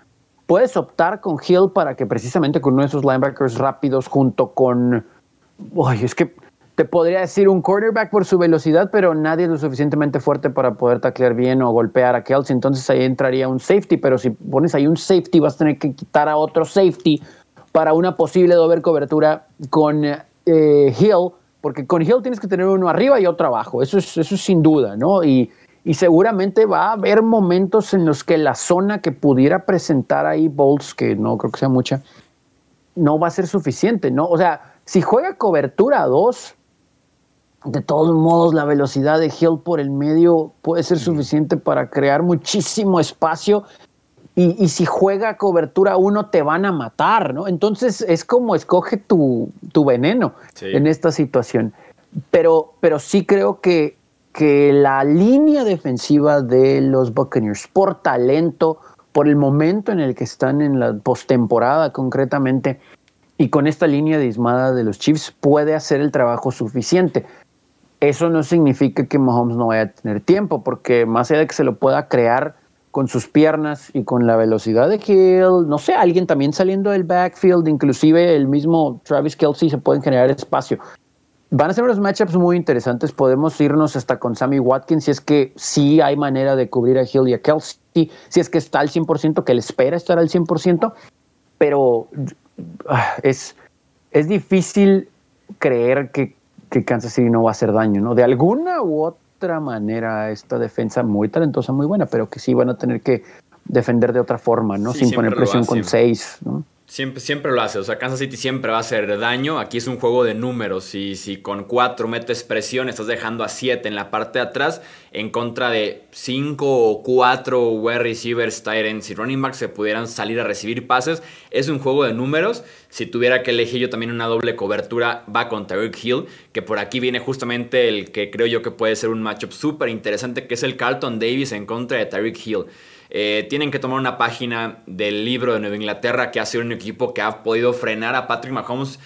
puedes optar con Hill para que precisamente con uno de esos linebackers rápidos junto con... Uy, es que te podría decir un cornerback por su velocidad, pero nadie es lo suficientemente fuerte para poder taclear bien o golpear a Kelsey. Entonces ahí entraría un safety, pero si pones ahí un safety, vas a tener que quitar a otro safety para una posible doble cobertura con eh, Hill, porque con Hill tienes que tener uno arriba y otro abajo. Eso es, eso es sin duda, ¿no? Y, y seguramente va a haber momentos en los que la zona que pudiera presentar ahí Bolts, que no creo que sea mucha, no va a ser suficiente, ¿no? O sea, si juega cobertura 2, de todos modos, la velocidad de Hill por el medio puede ser suficiente para crear muchísimo espacio. Y, si juega cobertura uno, te van a matar, ¿no? Entonces es como escoge tu, veneno en esta situación. Pero, pero sí creo que, que la línea defensiva de los Buccaneers, por talento, por el momento en el que están en la postemporada concretamente, y con esta línea dismada de los Chiefs, puede hacer el trabajo suficiente. Eso no significa que Mahomes no vaya a tener tiempo, porque más allá de que se lo pueda crear con sus piernas y con la velocidad de Hill, no sé, alguien también saliendo del backfield, inclusive el mismo Travis Kelsey se pueden generar espacio. Van a ser unos matchups muy interesantes. Podemos irnos hasta con Sammy Watkins si es que sí hay manera de cubrir a Hill y a Kelsey, si es que está al 100%, que él espera estar al 100%, pero ah, es, es difícil creer que que Kansas City no va a hacer daño, ¿no? De alguna u otra manera, esta defensa muy talentosa, muy buena, pero que sí van a tener que defender de otra forma, ¿no? Sin poner presión con seis, ¿no? Siempre, siempre lo hace. O sea, Kansas City siempre va a hacer daño. Aquí es un juego de números. Y si con 4 metes presión, estás dejando a 7 en la parte de atrás en contra de 5 o 4 wide receivers, Tyrants y running backs se pudieran salir a recibir pases. Es un juego de números. Si tuviera que elegir yo también una doble cobertura, va con Tyreek Hill, que por aquí viene justamente el que creo yo que puede ser un matchup súper interesante, que es el Carlton Davis en contra de Tyreek Hill. Eh, tienen que tomar una página del libro de Nueva Inglaterra que ha sido un equipo que ha podido frenar a Patrick Mahomes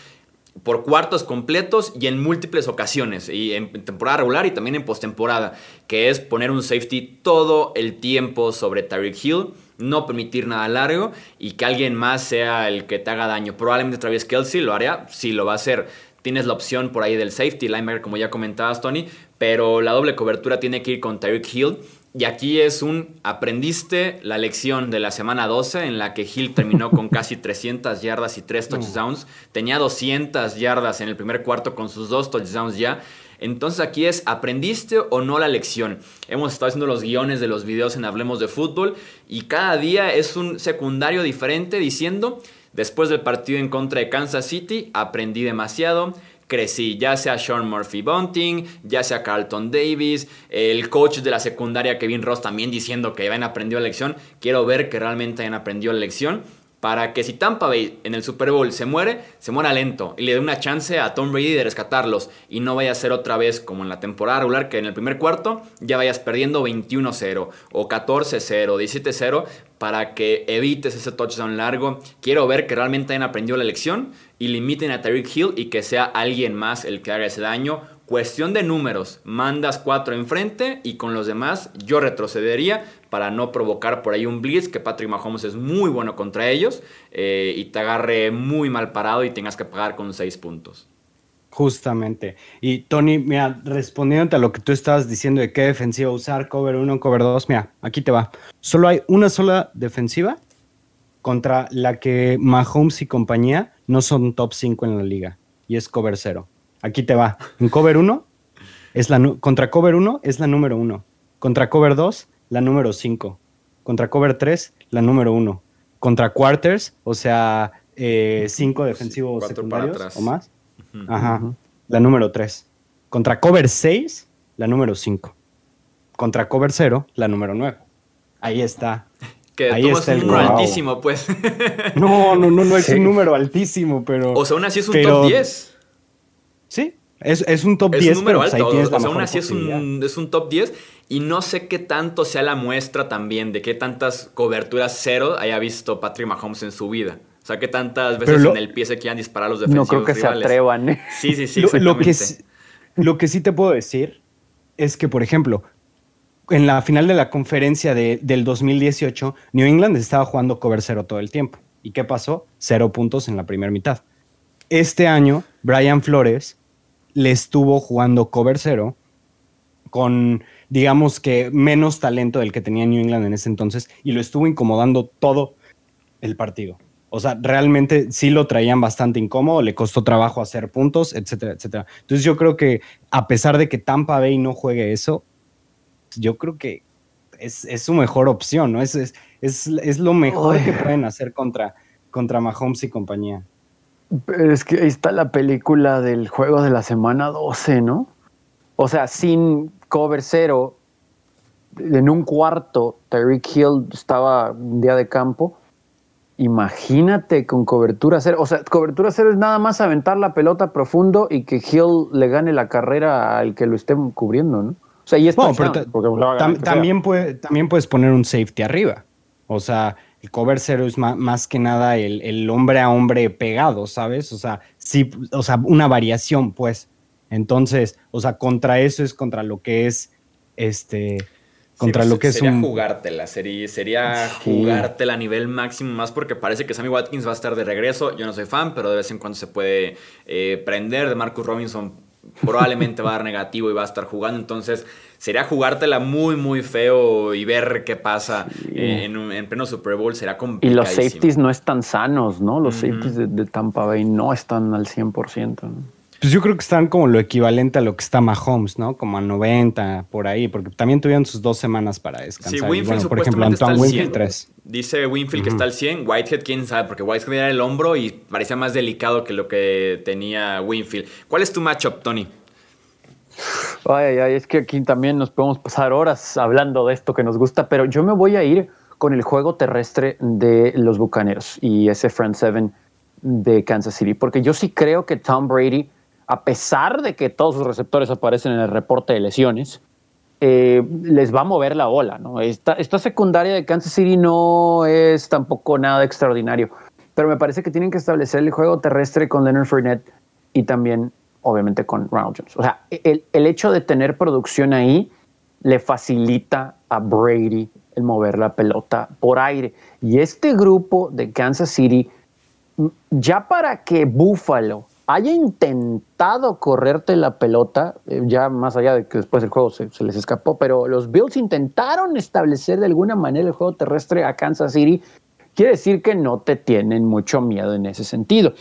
por cuartos completos y en múltiples ocasiones, y en temporada regular y también en postemporada, que es poner un safety todo el tiempo sobre Tyreek Hill, no permitir nada largo y que alguien más sea el que te haga daño. Probablemente Travis Kelsey lo haría, sí lo va a hacer. Tienes la opción por ahí del safety linebacker, como ya comentabas, Tony, pero la doble cobertura tiene que ir con Tyreek Hill y aquí es un aprendiste la lección de la semana 12 en la que Hill terminó con casi 300 yardas y 3 touchdowns. Tenía 200 yardas en el primer cuarto con sus dos touchdowns ya. Entonces aquí es, ¿aprendiste o no la lección? Hemos estado haciendo los guiones de los videos en Hablemos de Fútbol y cada día es un secundario diferente diciendo, después del partido en contra de Kansas City, aprendí demasiado crecí, ya sea Sean Murphy Bunting, ya sea Carlton Davis, el coach de la secundaria Kevin Ross también diciendo que habían aprendido la lección. Quiero ver que realmente hayan aprendido la lección. Para que si Tampa Bay en el Super Bowl se muere, se muera lento y le dé una chance a Tom Brady de rescatarlos y no vaya a ser otra vez como en la temporada regular que en el primer cuarto ya vayas perdiendo 21-0 o 14-0, 17-0 para que evites ese touchdown largo. Quiero ver que realmente hayan aprendido la lección y limiten a Tyreek Hill y que sea alguien más el que haga ese daño. Cuestión de números, mandas cuatro enfrente y con los demás yo retrocedería para no provocar por ahí un blitz, que Patrick Mahomes es muy bueno contra ellos eh, y te agarre muy mal parado y tengas que pagar con seis puntos. Justamente. Y Tony, mira, respondiéndote a lo que tú estabas diciendo de qué defensiva usar, cover 1, cover 2, mira, aquí te va. Solo hay una sola defensiva contra la que Mahomes y compañía no son top 5 en la liga y es cover 0. Aquí te va. En cover 1 es la contra cover 1 es la número 1. Contra cover 2 la número 5. Contra cover 3, la número 1. Contra quarters, o sea, 5 eh, defensivos secundarios o más. Ajá, la número 3. Contra cover 6, la número 5. Contra cover 0, la número 9. Ahí está. Que Ahí está un número altísimo, pues. No, no, no, no es un número altísimo, pero. O sea, aún así es un top 10. Sí, es, un top 10. Es un número alto. o sea, aún así es un, es un top 10. Y no sé qué tanto sea la muestra también de qué tantas coberturas cero haya visto Patrick Mahomes en su vida. O sea, qué tantas veces en el pie se quieran disparar los defensivos No creo que se atrevan. ¿eh? Sí, sí, sí, lo, que, lo que sí te puedo decir es que, por ejemplo, en la final de la conferencia de, del 2018, New England estaba jugando cover cero todo el tiempo. ¿Y qué pasó? Cero puntos en la primera mitad. Este año, Brian Flores le estuvo jugando cover cero con digamos que menos talento del que tenía New England en ese entonces y lo estuvo incomodando todo el partido. O sea, realmente sí lo traían bastante incómodo, le costó trabajo hacer puntos, etcétera, etcétera. Entonces yo creo que a pesar de que Tampa Bay no juegue eso, yo creo que es, su mejor opción, ¿no? Es, es, es, lo mejor que pueden hacer contra, contra Mahomes y compañía. Pero es que ahí está la película del juego de la semana 12, ¿no? O sea, sin cover cero, en un cuarto, Tyreek Hill estaba un día de campo. Imagínate con cobertura cero. O sea, cobertura cero es nada más aventar la pelota profundo y que Hill le gane la carrera al que lo esté cubriendo, ¿no? O sea, y es también, puede, también puedes poner un safety arriba. O sea, el cover cero es más, que nada el, el, hombre a hombre pegado, ¿sabes? O sea, sí, o sea, una variación, pues. Entonces, o sea, contra eso es contra lo que es este contra lo que sería es un... jugártela, sería, sería jugártela a nivel máximo, más porque parece que Sammy Watkins va a estar de regreso. Yo no soy fan, pero de vez en cuando se puede eh, prender. De Marcus Robinson probablemente va a dar negativo y va a estar jugando. Entonces, sería jugártela muy, muy feo y ver qué pasa eh, en, pleno Super Bowl. Será complicado. Y los safeties no están sanos, ¿no? Los safeties de, de, Tampa Bay no están al 100%. ¿no? Pues yo creo que están como lo equivalente a lo que está Mahomes, ¿no? Como a 90 por ahí, porque también tuvieron sus dos semanas para descansar. Sí, Winfield por ejemplo, Antoine Winfield 3. Dice Winfield que está al 100, Whitehead quién sabe, porque Whitehead era el hombro y parecía más delicado que lo que tenía Winfield. ¿Cuál es tu matchup, Tony? Ay, ay, es que aquí también nos podemos pasar horas hablando de esto que nos gusta, pero yo me voy a ir con el juego terrestre de los Bucaneros y ese front seven de Kansas City, porque yo sí creo que Tom Brady a pesar de que todos sus receptores aparecen en el reporte de lesiones, eh, les va a mover la ola. ¿no? Esta, secundaria de Kansas City no es tampoco nada extraordinario, pero me parece que tienen que establecer el juego terrestre con Leonard Fournette y también, obviamente, con Ronald Jones. O sea, el, el hecho de tener producción ahí le facilita a Brady el mover la pelota por aire. Y este grupo de Kansas City, ya para que Buffalo haya intentado correrte la pelota, eh, ya más allá de que después el juego se, les escapó, pero los Bills intentaron establecer de alguna manera el juego terrestre a Kansas City, quiere decir que no te tienen mucho miedo en ese sentido.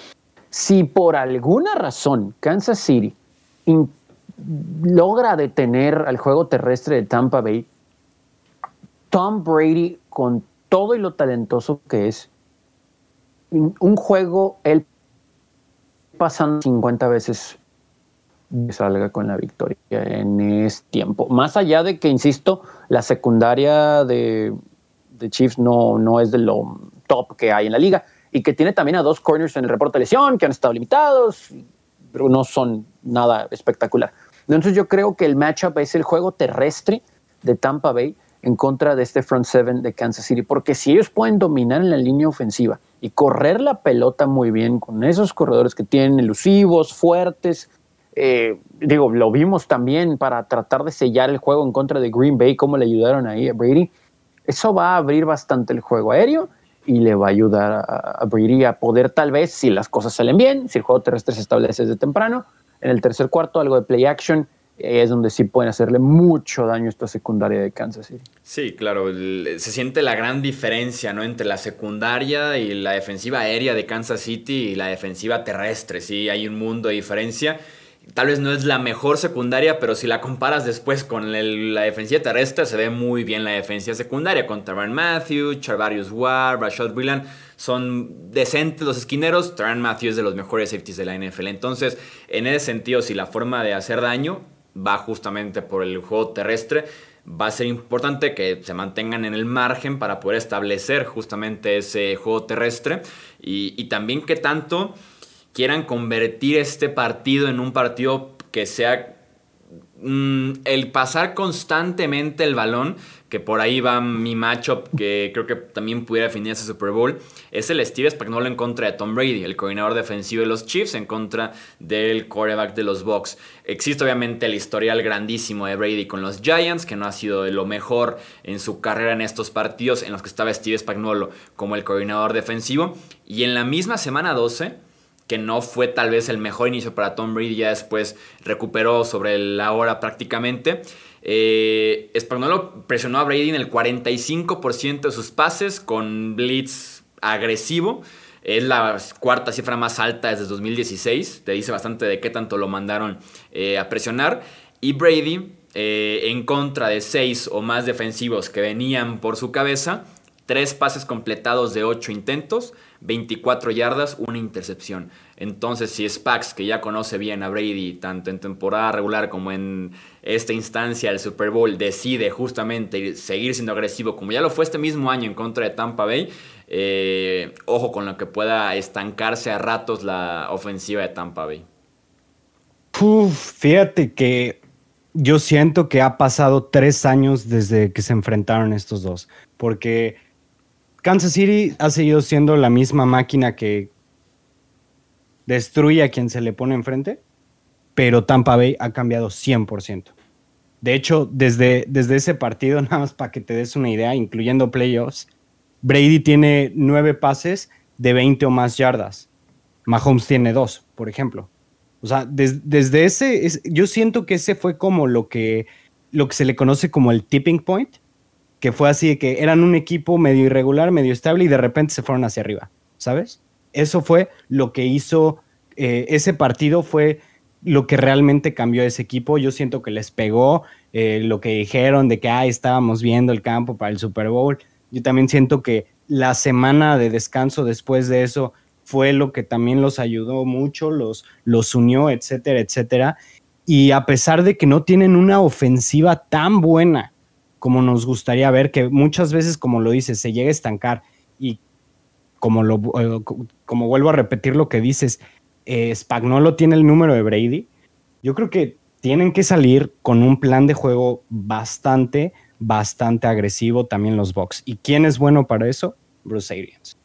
Si por alguna razón Kansas City logra detener al juego terrestre de Tampa Bay, Tom Brady, con todo y lo talentoso que es, un juego él pasando 50 veces salga con la victoria en este tiempo. Más allá de que, insisto, la secundaria de, de Chiefs no, no es de lo top que hay en la liga. y que tiene también a dos corners en el reporte de lesión que han estado limitados, pero no son nada espectacular. Entonces yo creo que el matchup es el juego terrestre de Tampa Bay en contra de este front seven de Kansas City, porque si ellos pueden dominar en la línea ofensiva y correr la pelota muy bien con esos corredores que tienen elusivos, fuertes, eh, digo, lo vimos también para tratar de sellar el juego en contra de Green Bay, cómo le ayudaron ahí a Brady. Eso va a abrir bastante el juego aéreo y le va a ayudar a, a Brady a poder tal vez, si las cosas salen bien, si el juego terrestre se establece desde temprano, en el tercer cuarto algo de play action es donde sí pueden hacerle mucho daño a esta secundaria de Kansas City. Sí, claro, se siente la gran diferencia ¿no? entre la secundaria y la defensiva aérea de Kansas City y la defensiva terrestre. Sí, hay un mundo de diferencia. Tal vez no es la mejor secundaria, pero si la comparas después con la defensiva terrestre, se ve muy bien la defensa secundaria. Con Taron Matthew, Charvarius Ward, Rashad Willan. Son decentes los esquineros. Taron Matthew es de los mejores safeties de la NFL. Entonces, en ese sentido, si la forma de hacer daño va justamente por el juego terrestre, va a ser importante que se mantengan en el margen para poder establecer justamente ese juego terrestre. Y, también que tanto quieran convertir este partido en un partido que sea mm, el pasar constantemente el balón, que por ahí va mi matchup, que creo que también pudiera definir ese Super Bowl, es el Steve Spagnuolo en contra de Tom Brady, el coordinador defensivo de los Chiefs en contra del quarterback de los Bucks. Existe obviamente el historial grandísimo de Brady con los Giants, que no ha sido de lo mejor en su carrera en estos partidos en los que estaba Steve Spagnuolo como el coordinador defensivo. Y en la misma semana 12 que no fue tal vez el mejor inicio para Tom Brady, ya después recuperó sobre la hora prácticamente. Eh, presionó a Brady en el 45% de sus pases con blitz agresivo. Es la cuarta cifra más alta desde 2016. Te dice bastante de qué tanto lo mandaron eh, a presionar. Y Brady, eh, en contra de seis o más defensivos que venían por su cabeza, tres pases completados de ocho intentos, 24 yardas, una intercepción. Entonces, si Spax, que ya conoce bien a Brady, tanto en temporada regular como en esta instancia del Super Bowl, decide justamente seguir siendo agresivo, como ya lo fue este mismo año en contra de Tampa Bay, eh, ojo con lo que pueda estancarse a ratos la ofensiva de Tampa Bay. fíjate que yo siento que ha pasado tres años desde que se enfrentaron estos dos, porque Kansas City ha seguido siendo la misma máquina que destruye a quien se le pone enfrente, pero Tampa Bay ha cambiado 100%. De hecho, desde, desde ese partido, nada más para que te des una idea, incluyendo playoffs, Brady tiene nueve pases de 20 o más yardas. Mahomes tiene dos, por ejemplo. O sea, desde ese, yo siento que ese fue como lo que, lo que se le conoce como el tipping point que fue así que eran un equipo medio irregular, medio estable y de repente se fueron hacia arriba, ¿sabes? Eso fue lo que hizo, eh, ese partido fue lo que realmente cambió ese equipo. Yo siento que les pegó eh, lo que dijeron de que ah, estábamos viendo el campo para el Super Bowl. Yo también siento que la semana de descanso después de eso fue lo que también los ayudó mucho, los, los unió, etcétera, etcétera. Y a pesar de que no tienen una ofensiva tan buena como nos gustaría ver, que muchas veces, como lo dices, se llega a estancar y como, lo, eh, como vuelvo a repetir lo que dices, eh, Spagnolo tiene el número de Brady. Yo creo que tienen que salir con un plan de juego bastante, bastante agresivo también los Bucks. ¿Y quién es bueno para eso? Bruce Arians.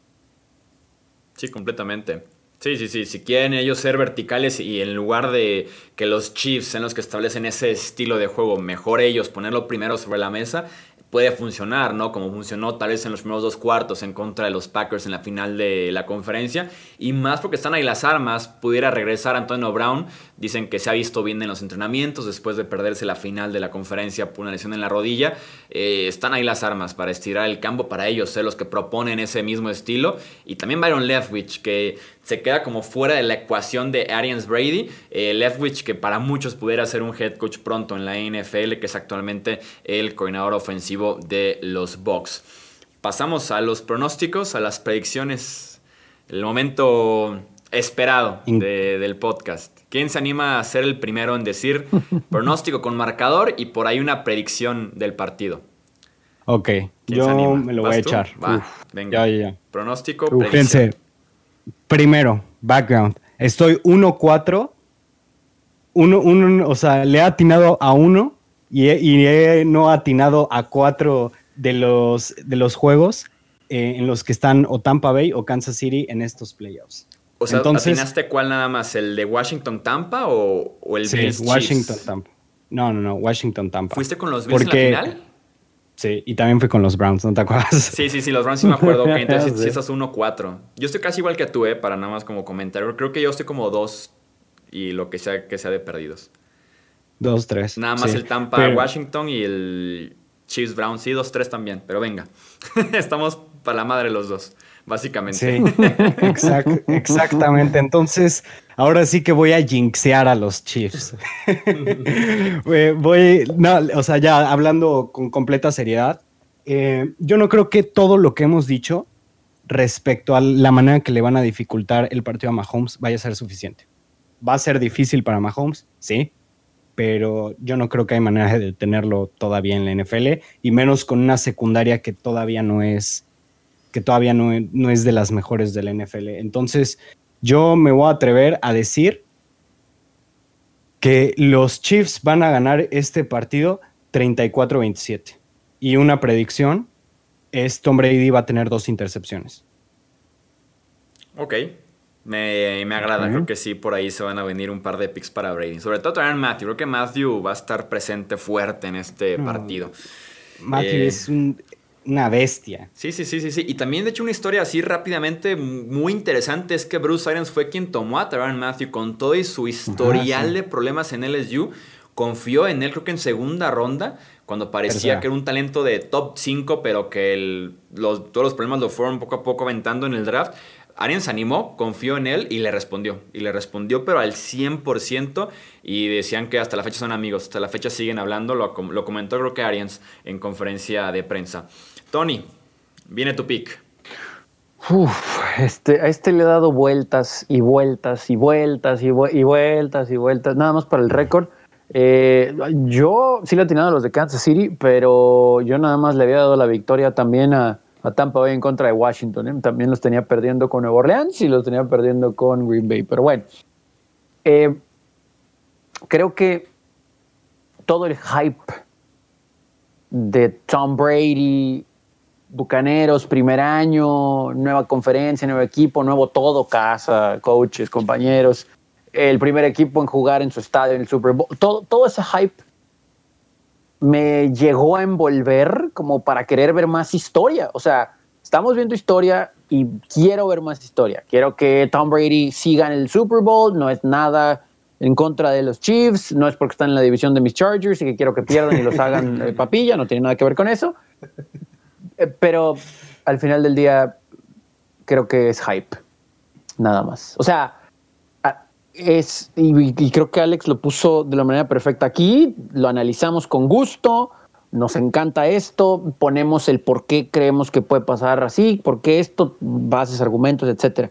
Sí, completamente. Sí, sí, sí. Si quieren ellos ser verticales y en lugar de que los Chiefs sean los que establecen ese estilo de juego, mejor ellos ponerlo primero sobre la mesa, puede funcionar, ¿no? Como funcionó tal vez en los primeros dos cuartos en contra de los Packers en la final de la conferencia. Y más porque están ahí las armas, pudiera regresar Antonio Brown. Dicen que se ha visto bien en los entrenamientos después de perderse la final de la conferencia por una lesión en la rodilla. Eh, están ahí las armas para estirar el campo para ellos, ser los que proponen ese mismo estilo. Y también Byron Leftwich, que se queda como fuera de la ecuación de Arians Brady. Eh, Leftwich, que para muchos pudiera ser un head coach pronto en la NFL, que es actualmente el coordinador ofensivo de los Bucks. Pasamos a los pronósticos, a las predicciones. El momento esperado del podcast. ¿Quién se anima a ser el primero en decir pronóstico con marcador y por ahí una predicción del partido? Ok, yo me lo voy a echar. Va, venga. Ya, ya, Pronóstico, primero, background. Estoy 1-4. Uno, uno, o sea, le he atinado a uno y, he, no atinado a cuatro de los, de los juegos eh, en los que están o Tampa Bay o Kansas City en estos playoffs. O sea, ¿atinaste cuál nada más? ¿El de Washington Tampa o, o el sí, Washington Tampa. No, no, no, Washington Tampa. ¿Fuiste con los Bills en la final? Sí, y también fui con los Browns, ¿no te acuerdas? Sí, sí, sí, los Browns sí me acuerdo. Ok, entonces sí, estás 1-4. Yo estoy casi igual que tú, ¿eh? Para nada más como comentario. Creo que yo estoy como 2 y lo que sea que sea de perdidos. 2-3. Nada más el Tampa Washington y el Chiefs Browns. Sí, 2-3 también, pero venga. Estamos para la madre los dos, básicamente. Sí, exactamente. Entonces, ahora sí que voy a jinxear a los Chiefs. voy, no, o sea, ya hablando con completa seriedad, eh, yo no creo que todo lo que hemos dicho respecto a la manera que le van a dificultar el partido a Mahomes vaya a ser suficiente. Va a ser difícil para Mahomes, sí, pero yo no creo que hay manera de detenerlo todavía en la NFL y menos con una secundaria que todavía no es que todavía no, no es de las mejores de la NFL. Entonces, yo me voy a atrever a decir que los Chiefs van a ganar este partido 34-27. Y una predicción es Tom Brady va a tener dos intercepciones. Ok, me, agrada, creo que sí, por ahí se van a venir un par de picks para Brady. Sobre todo también Matthew, creo que Matthew va a estar presente fuerte en este partido. Matthew eh, es un, una bestia. Sí, sí, sí, sí, sí. Y también, de hecho, una historia así rápidamente muy interesante es que Bruce Arians fue quien tomó a Tyrann Matthew con todo y su historial de problemas en LSU. Confió en él, creo que en segunda ronda, cuando parecía que era un talento de top 5, pero que los, todos los problemas lo fueron poco a poco aventando en el draft. Arians animó, confió en él y le respondió. Y le respondió, pero al 100%. Y decían que hasta la fecha son amigos, hasta la fecha siguen hablando. Lo, lo comentó, creo que Arians en conferencia de prensa. Tony, viene tu pick. Uf, este, a este le he dado vueltas y vueltas y vueltas y, vueltas y vueltas, nada más para el récord. Eh, yo sí le he atinado a los de Kansas City, pero yo nada más le había dado la victoria también a, Tampa Bay en contra de Washington. ¿eh? También los tenía perdiendo con Nueva Orleans y los tenía perdiendo con Green Bay. Pero bueno, eh, creo que todo el hype de Tom Brady Bucaneros, primer año, nueva conferencia, nuevo equipo, nuevo todo, casa, coaches, compañeros, el primer equipo en jugar en su estadio en el Super Bowl, todo, todo ese hype me llegó a envolver como para querer ver más historia. O sea, estamos viendo historia y quiero ver más historia. Quiero que Tom Brady siga en el Super Bowl, no es nada en contra de los Chiefs, no es porque están en la división de mis Chargers y que quiero que pierdan y los hagan eh, papilla, no tiene nada que ver con eso. Eh, pero al final del día creo que es hype, nada más. O sea, es, y, creo que Alex lo puso de la manera perfecta aquí, lo analizamos con gusto, nos encanta esto, ponemos el por qué creemos que puede pasar así, por qué esto, bases, argumentos, etc.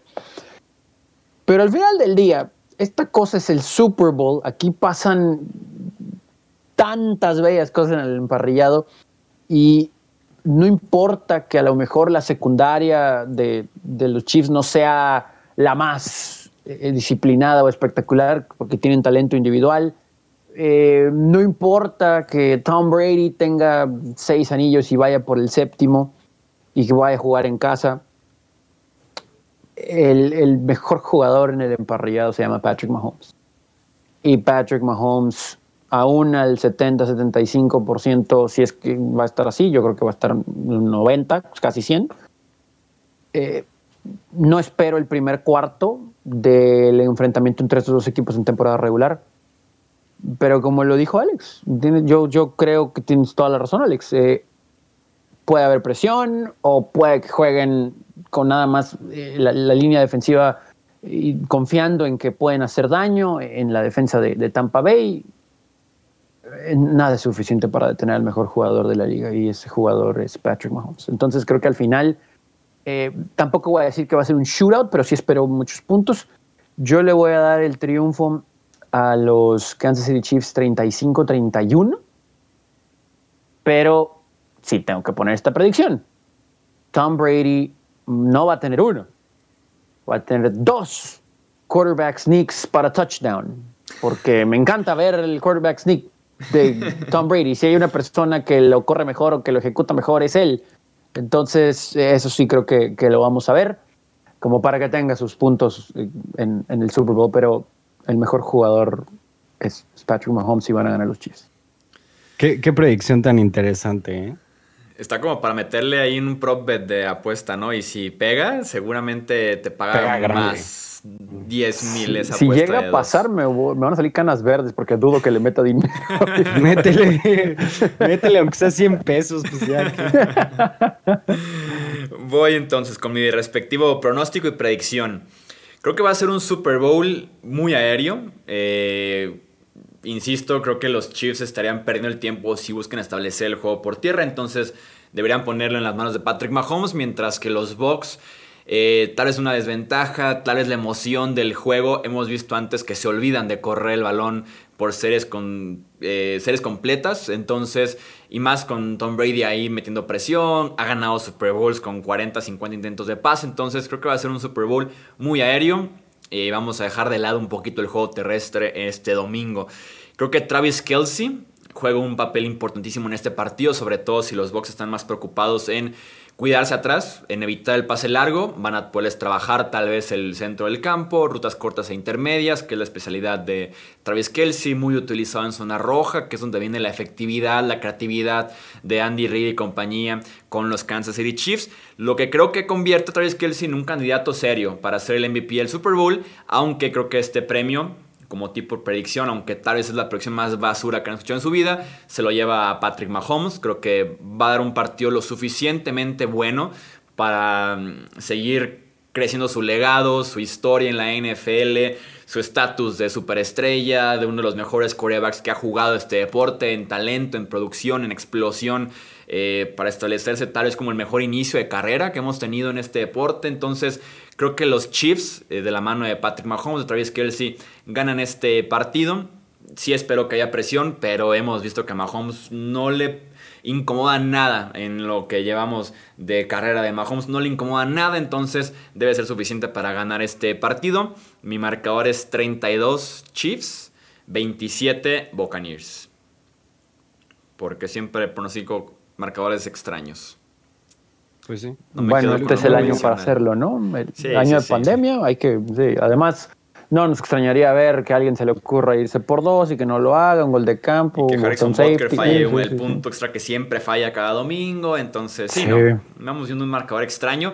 Pero al final del día, esta cosa es el Super Bowl, aquí pasan tantas bellas cosas en el emparrillado y no importa que a lo mejor la secundaria de, los Chiefs no sea la más eh, disciplinada o espectacular, porque tienen talento individual. Eh, no importa que Tom Brady tenga seis anillos y vaya por el séptimo y que vaya a jugar en casa. El, el mejor jugador en el emparrillado se llama Patrick Mahomes. Y Patrick Mahomes aún al 70-75%, si es que va a estar así, yo creo que va a estar 90, casi 100. Eh, no espero el primer cuarto del enfrentamiento entre estos dos equipos en temporada regular. Pero como lo dijo Alex, yo, yo creo que tienes toda la razón, Alex. Eh, puede haber presión o puede que jueguen con nada más eh, la, línea defensiva y confiando en que pueden hacer daño en la defensa de Tampa Bay nada es suficiente para detener al mejor jugador de la liga y ese jugador es Patrick Mahomes. Entonces creo que al final eh, tampoco voy a decir que va a ser un shootout, pero sí espero muchos puntos. Yo le voy a dar el triunfo a los Kansas City Chiefs 35-31, pero sí tengo que poner esta predicción. Tom Brady no va a tener uno, va a tener dos quarterback sneaks para touchdown, porque me encanta ver el quarterback sneak de Tom Brady. Si hay una persona que lo corre mejor o que lo ejecuta mejor, es él. Entonces, eso sí creo que, que lo vamos a ver, como para que tenga sus puntos en, en el Super Bowl, pero el mejor jugador es Patrick Mahomes y van a ganar los Chiefs. Qué, qué predicción tan interesante, ¿eh? Está como para meterle ahí un prop bet de apuesta, ¿no? Y si pega, seguramente te paga Pega más 10 mil esa Si llega a pasar, me, van a salir canas verdes porque dudo que le meta dinero. métele, métele aunque sea 100 pesos, pues ya. Voy entonces con mi respectivo pronóstico y predicción. Creo que va a ser un Super Bowl muy aéreo. Eh, insisto, creo que los Chiefs estarían perdiendo el tiempo si buscan establecer el juego por tierra. Entonces deberían ponerlo en las manos de Patrick Mahomes, mientras que los Bucks eh, tal vez una desventaja, tal vez la emoción del juego. Hemos visto antes que se olvidan de correr el balón por series, con, eh, completas. Entonces, y más con Tom Brady ahí metiendo presión. Ha ganado Super Bowls con 40, 50 intentos de pase. Entonces, creo que va a ser un Super Bowl muy aéreo. Eh, vamos a dejar de lado un poquito el juego terrestre este domingo. Creo que Travis Kelsey juega un papel importantísimo en este partido, sobre todo si los Bucks están más preocupados en cuidarse atrás, en evitar el pase largo. Van a poderles trabajar tal vez el centro del campo, rutas cortas e intermedias, que es la especialidad de Travis Kelsey, muy utilizado en zona roja, que es donde viene la efectividad, la creatividad de Andy Reid y compañía con los Kansas City Chiefs. Lo que creo que convierte a Travis Kelsey en un candidato serio para ser el MVP del Super Bowl, aunque creo que este premio como tipo predicción, aunque tal vez es la predicción más basura que han escuchado en su vida, se lo lleva a Patrick Mahomes. Creo que va a dar un partido lo suficientemente bueno para mm, seguir creciendo su legado, su historia en la NFL, su estatus de superestrella, de uno de los mejores quarterbacks que ha jugado este deporte, en talento, en producción, en explosión, eh, para establecerse tal vez como el mejor inicio de carrera que hemos tenido en este deporte. Entonces, creo que los Chiefs, eh, de la mano de Patrick Mahomes, de Travis Kelsey, ganan este partido. Sí espero que haya presión, pero hemos visto que a Mahomes no le incomoda nada en lo que llevamos de carrera de Mahomes. No le incomoda nada, entonces debe ser suficiente para ganar este partido. Mi marcador es 32 Chiefs, 27 Buccaneers. Porque siempre pronostico marcadores extraños. Pues sí. No me bueno, este es el año para hacerlo, ¿no? El Sí, año sí, de sí. pandemia, hay que, sí, además, no nos extrañaría ver que a alguien se le ocurra irse por dos y que no lo haga, un gol de campo, Y que un Harrison Butker safety, falle sí, sí, el sí. punto extra que siempre falla cada domingo. Entonces, sí, Sí. ¿no? Vamos viendo un marcador extraño.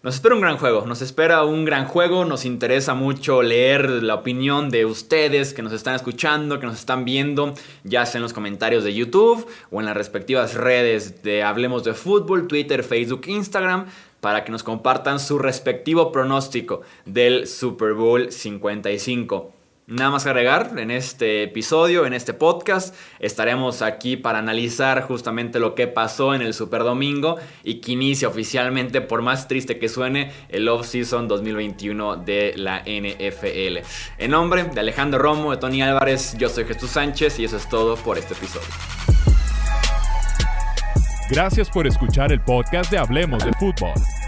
Nos espera un gran juego, nos espera un gran juego, nos interesa mucho leer la opinión de ustedes que nos están escuchando, que nos están viendo, ya sea en los comentarios de YouTube o en las respectivas redes de Hablemos de Fútbol, Twitter, Facebook, Instagram, para que nos compartan su respectivo pronóstico del Super Bowl 55. Nada más que agregar en este episodio, en este podcast. Estaremos aquí para analizar justamente lo que pasó en el Super Domingo y que inicia oficialmente, por más triste que suene, el off-season 2021 de la NFL. En nombre de Alejandro Romo, de Tony Álvarez, yo soy Jesús Sánchez y eso es todo por este episodio. Gracias por escuchar el podcast de Hablemos de Fútbol.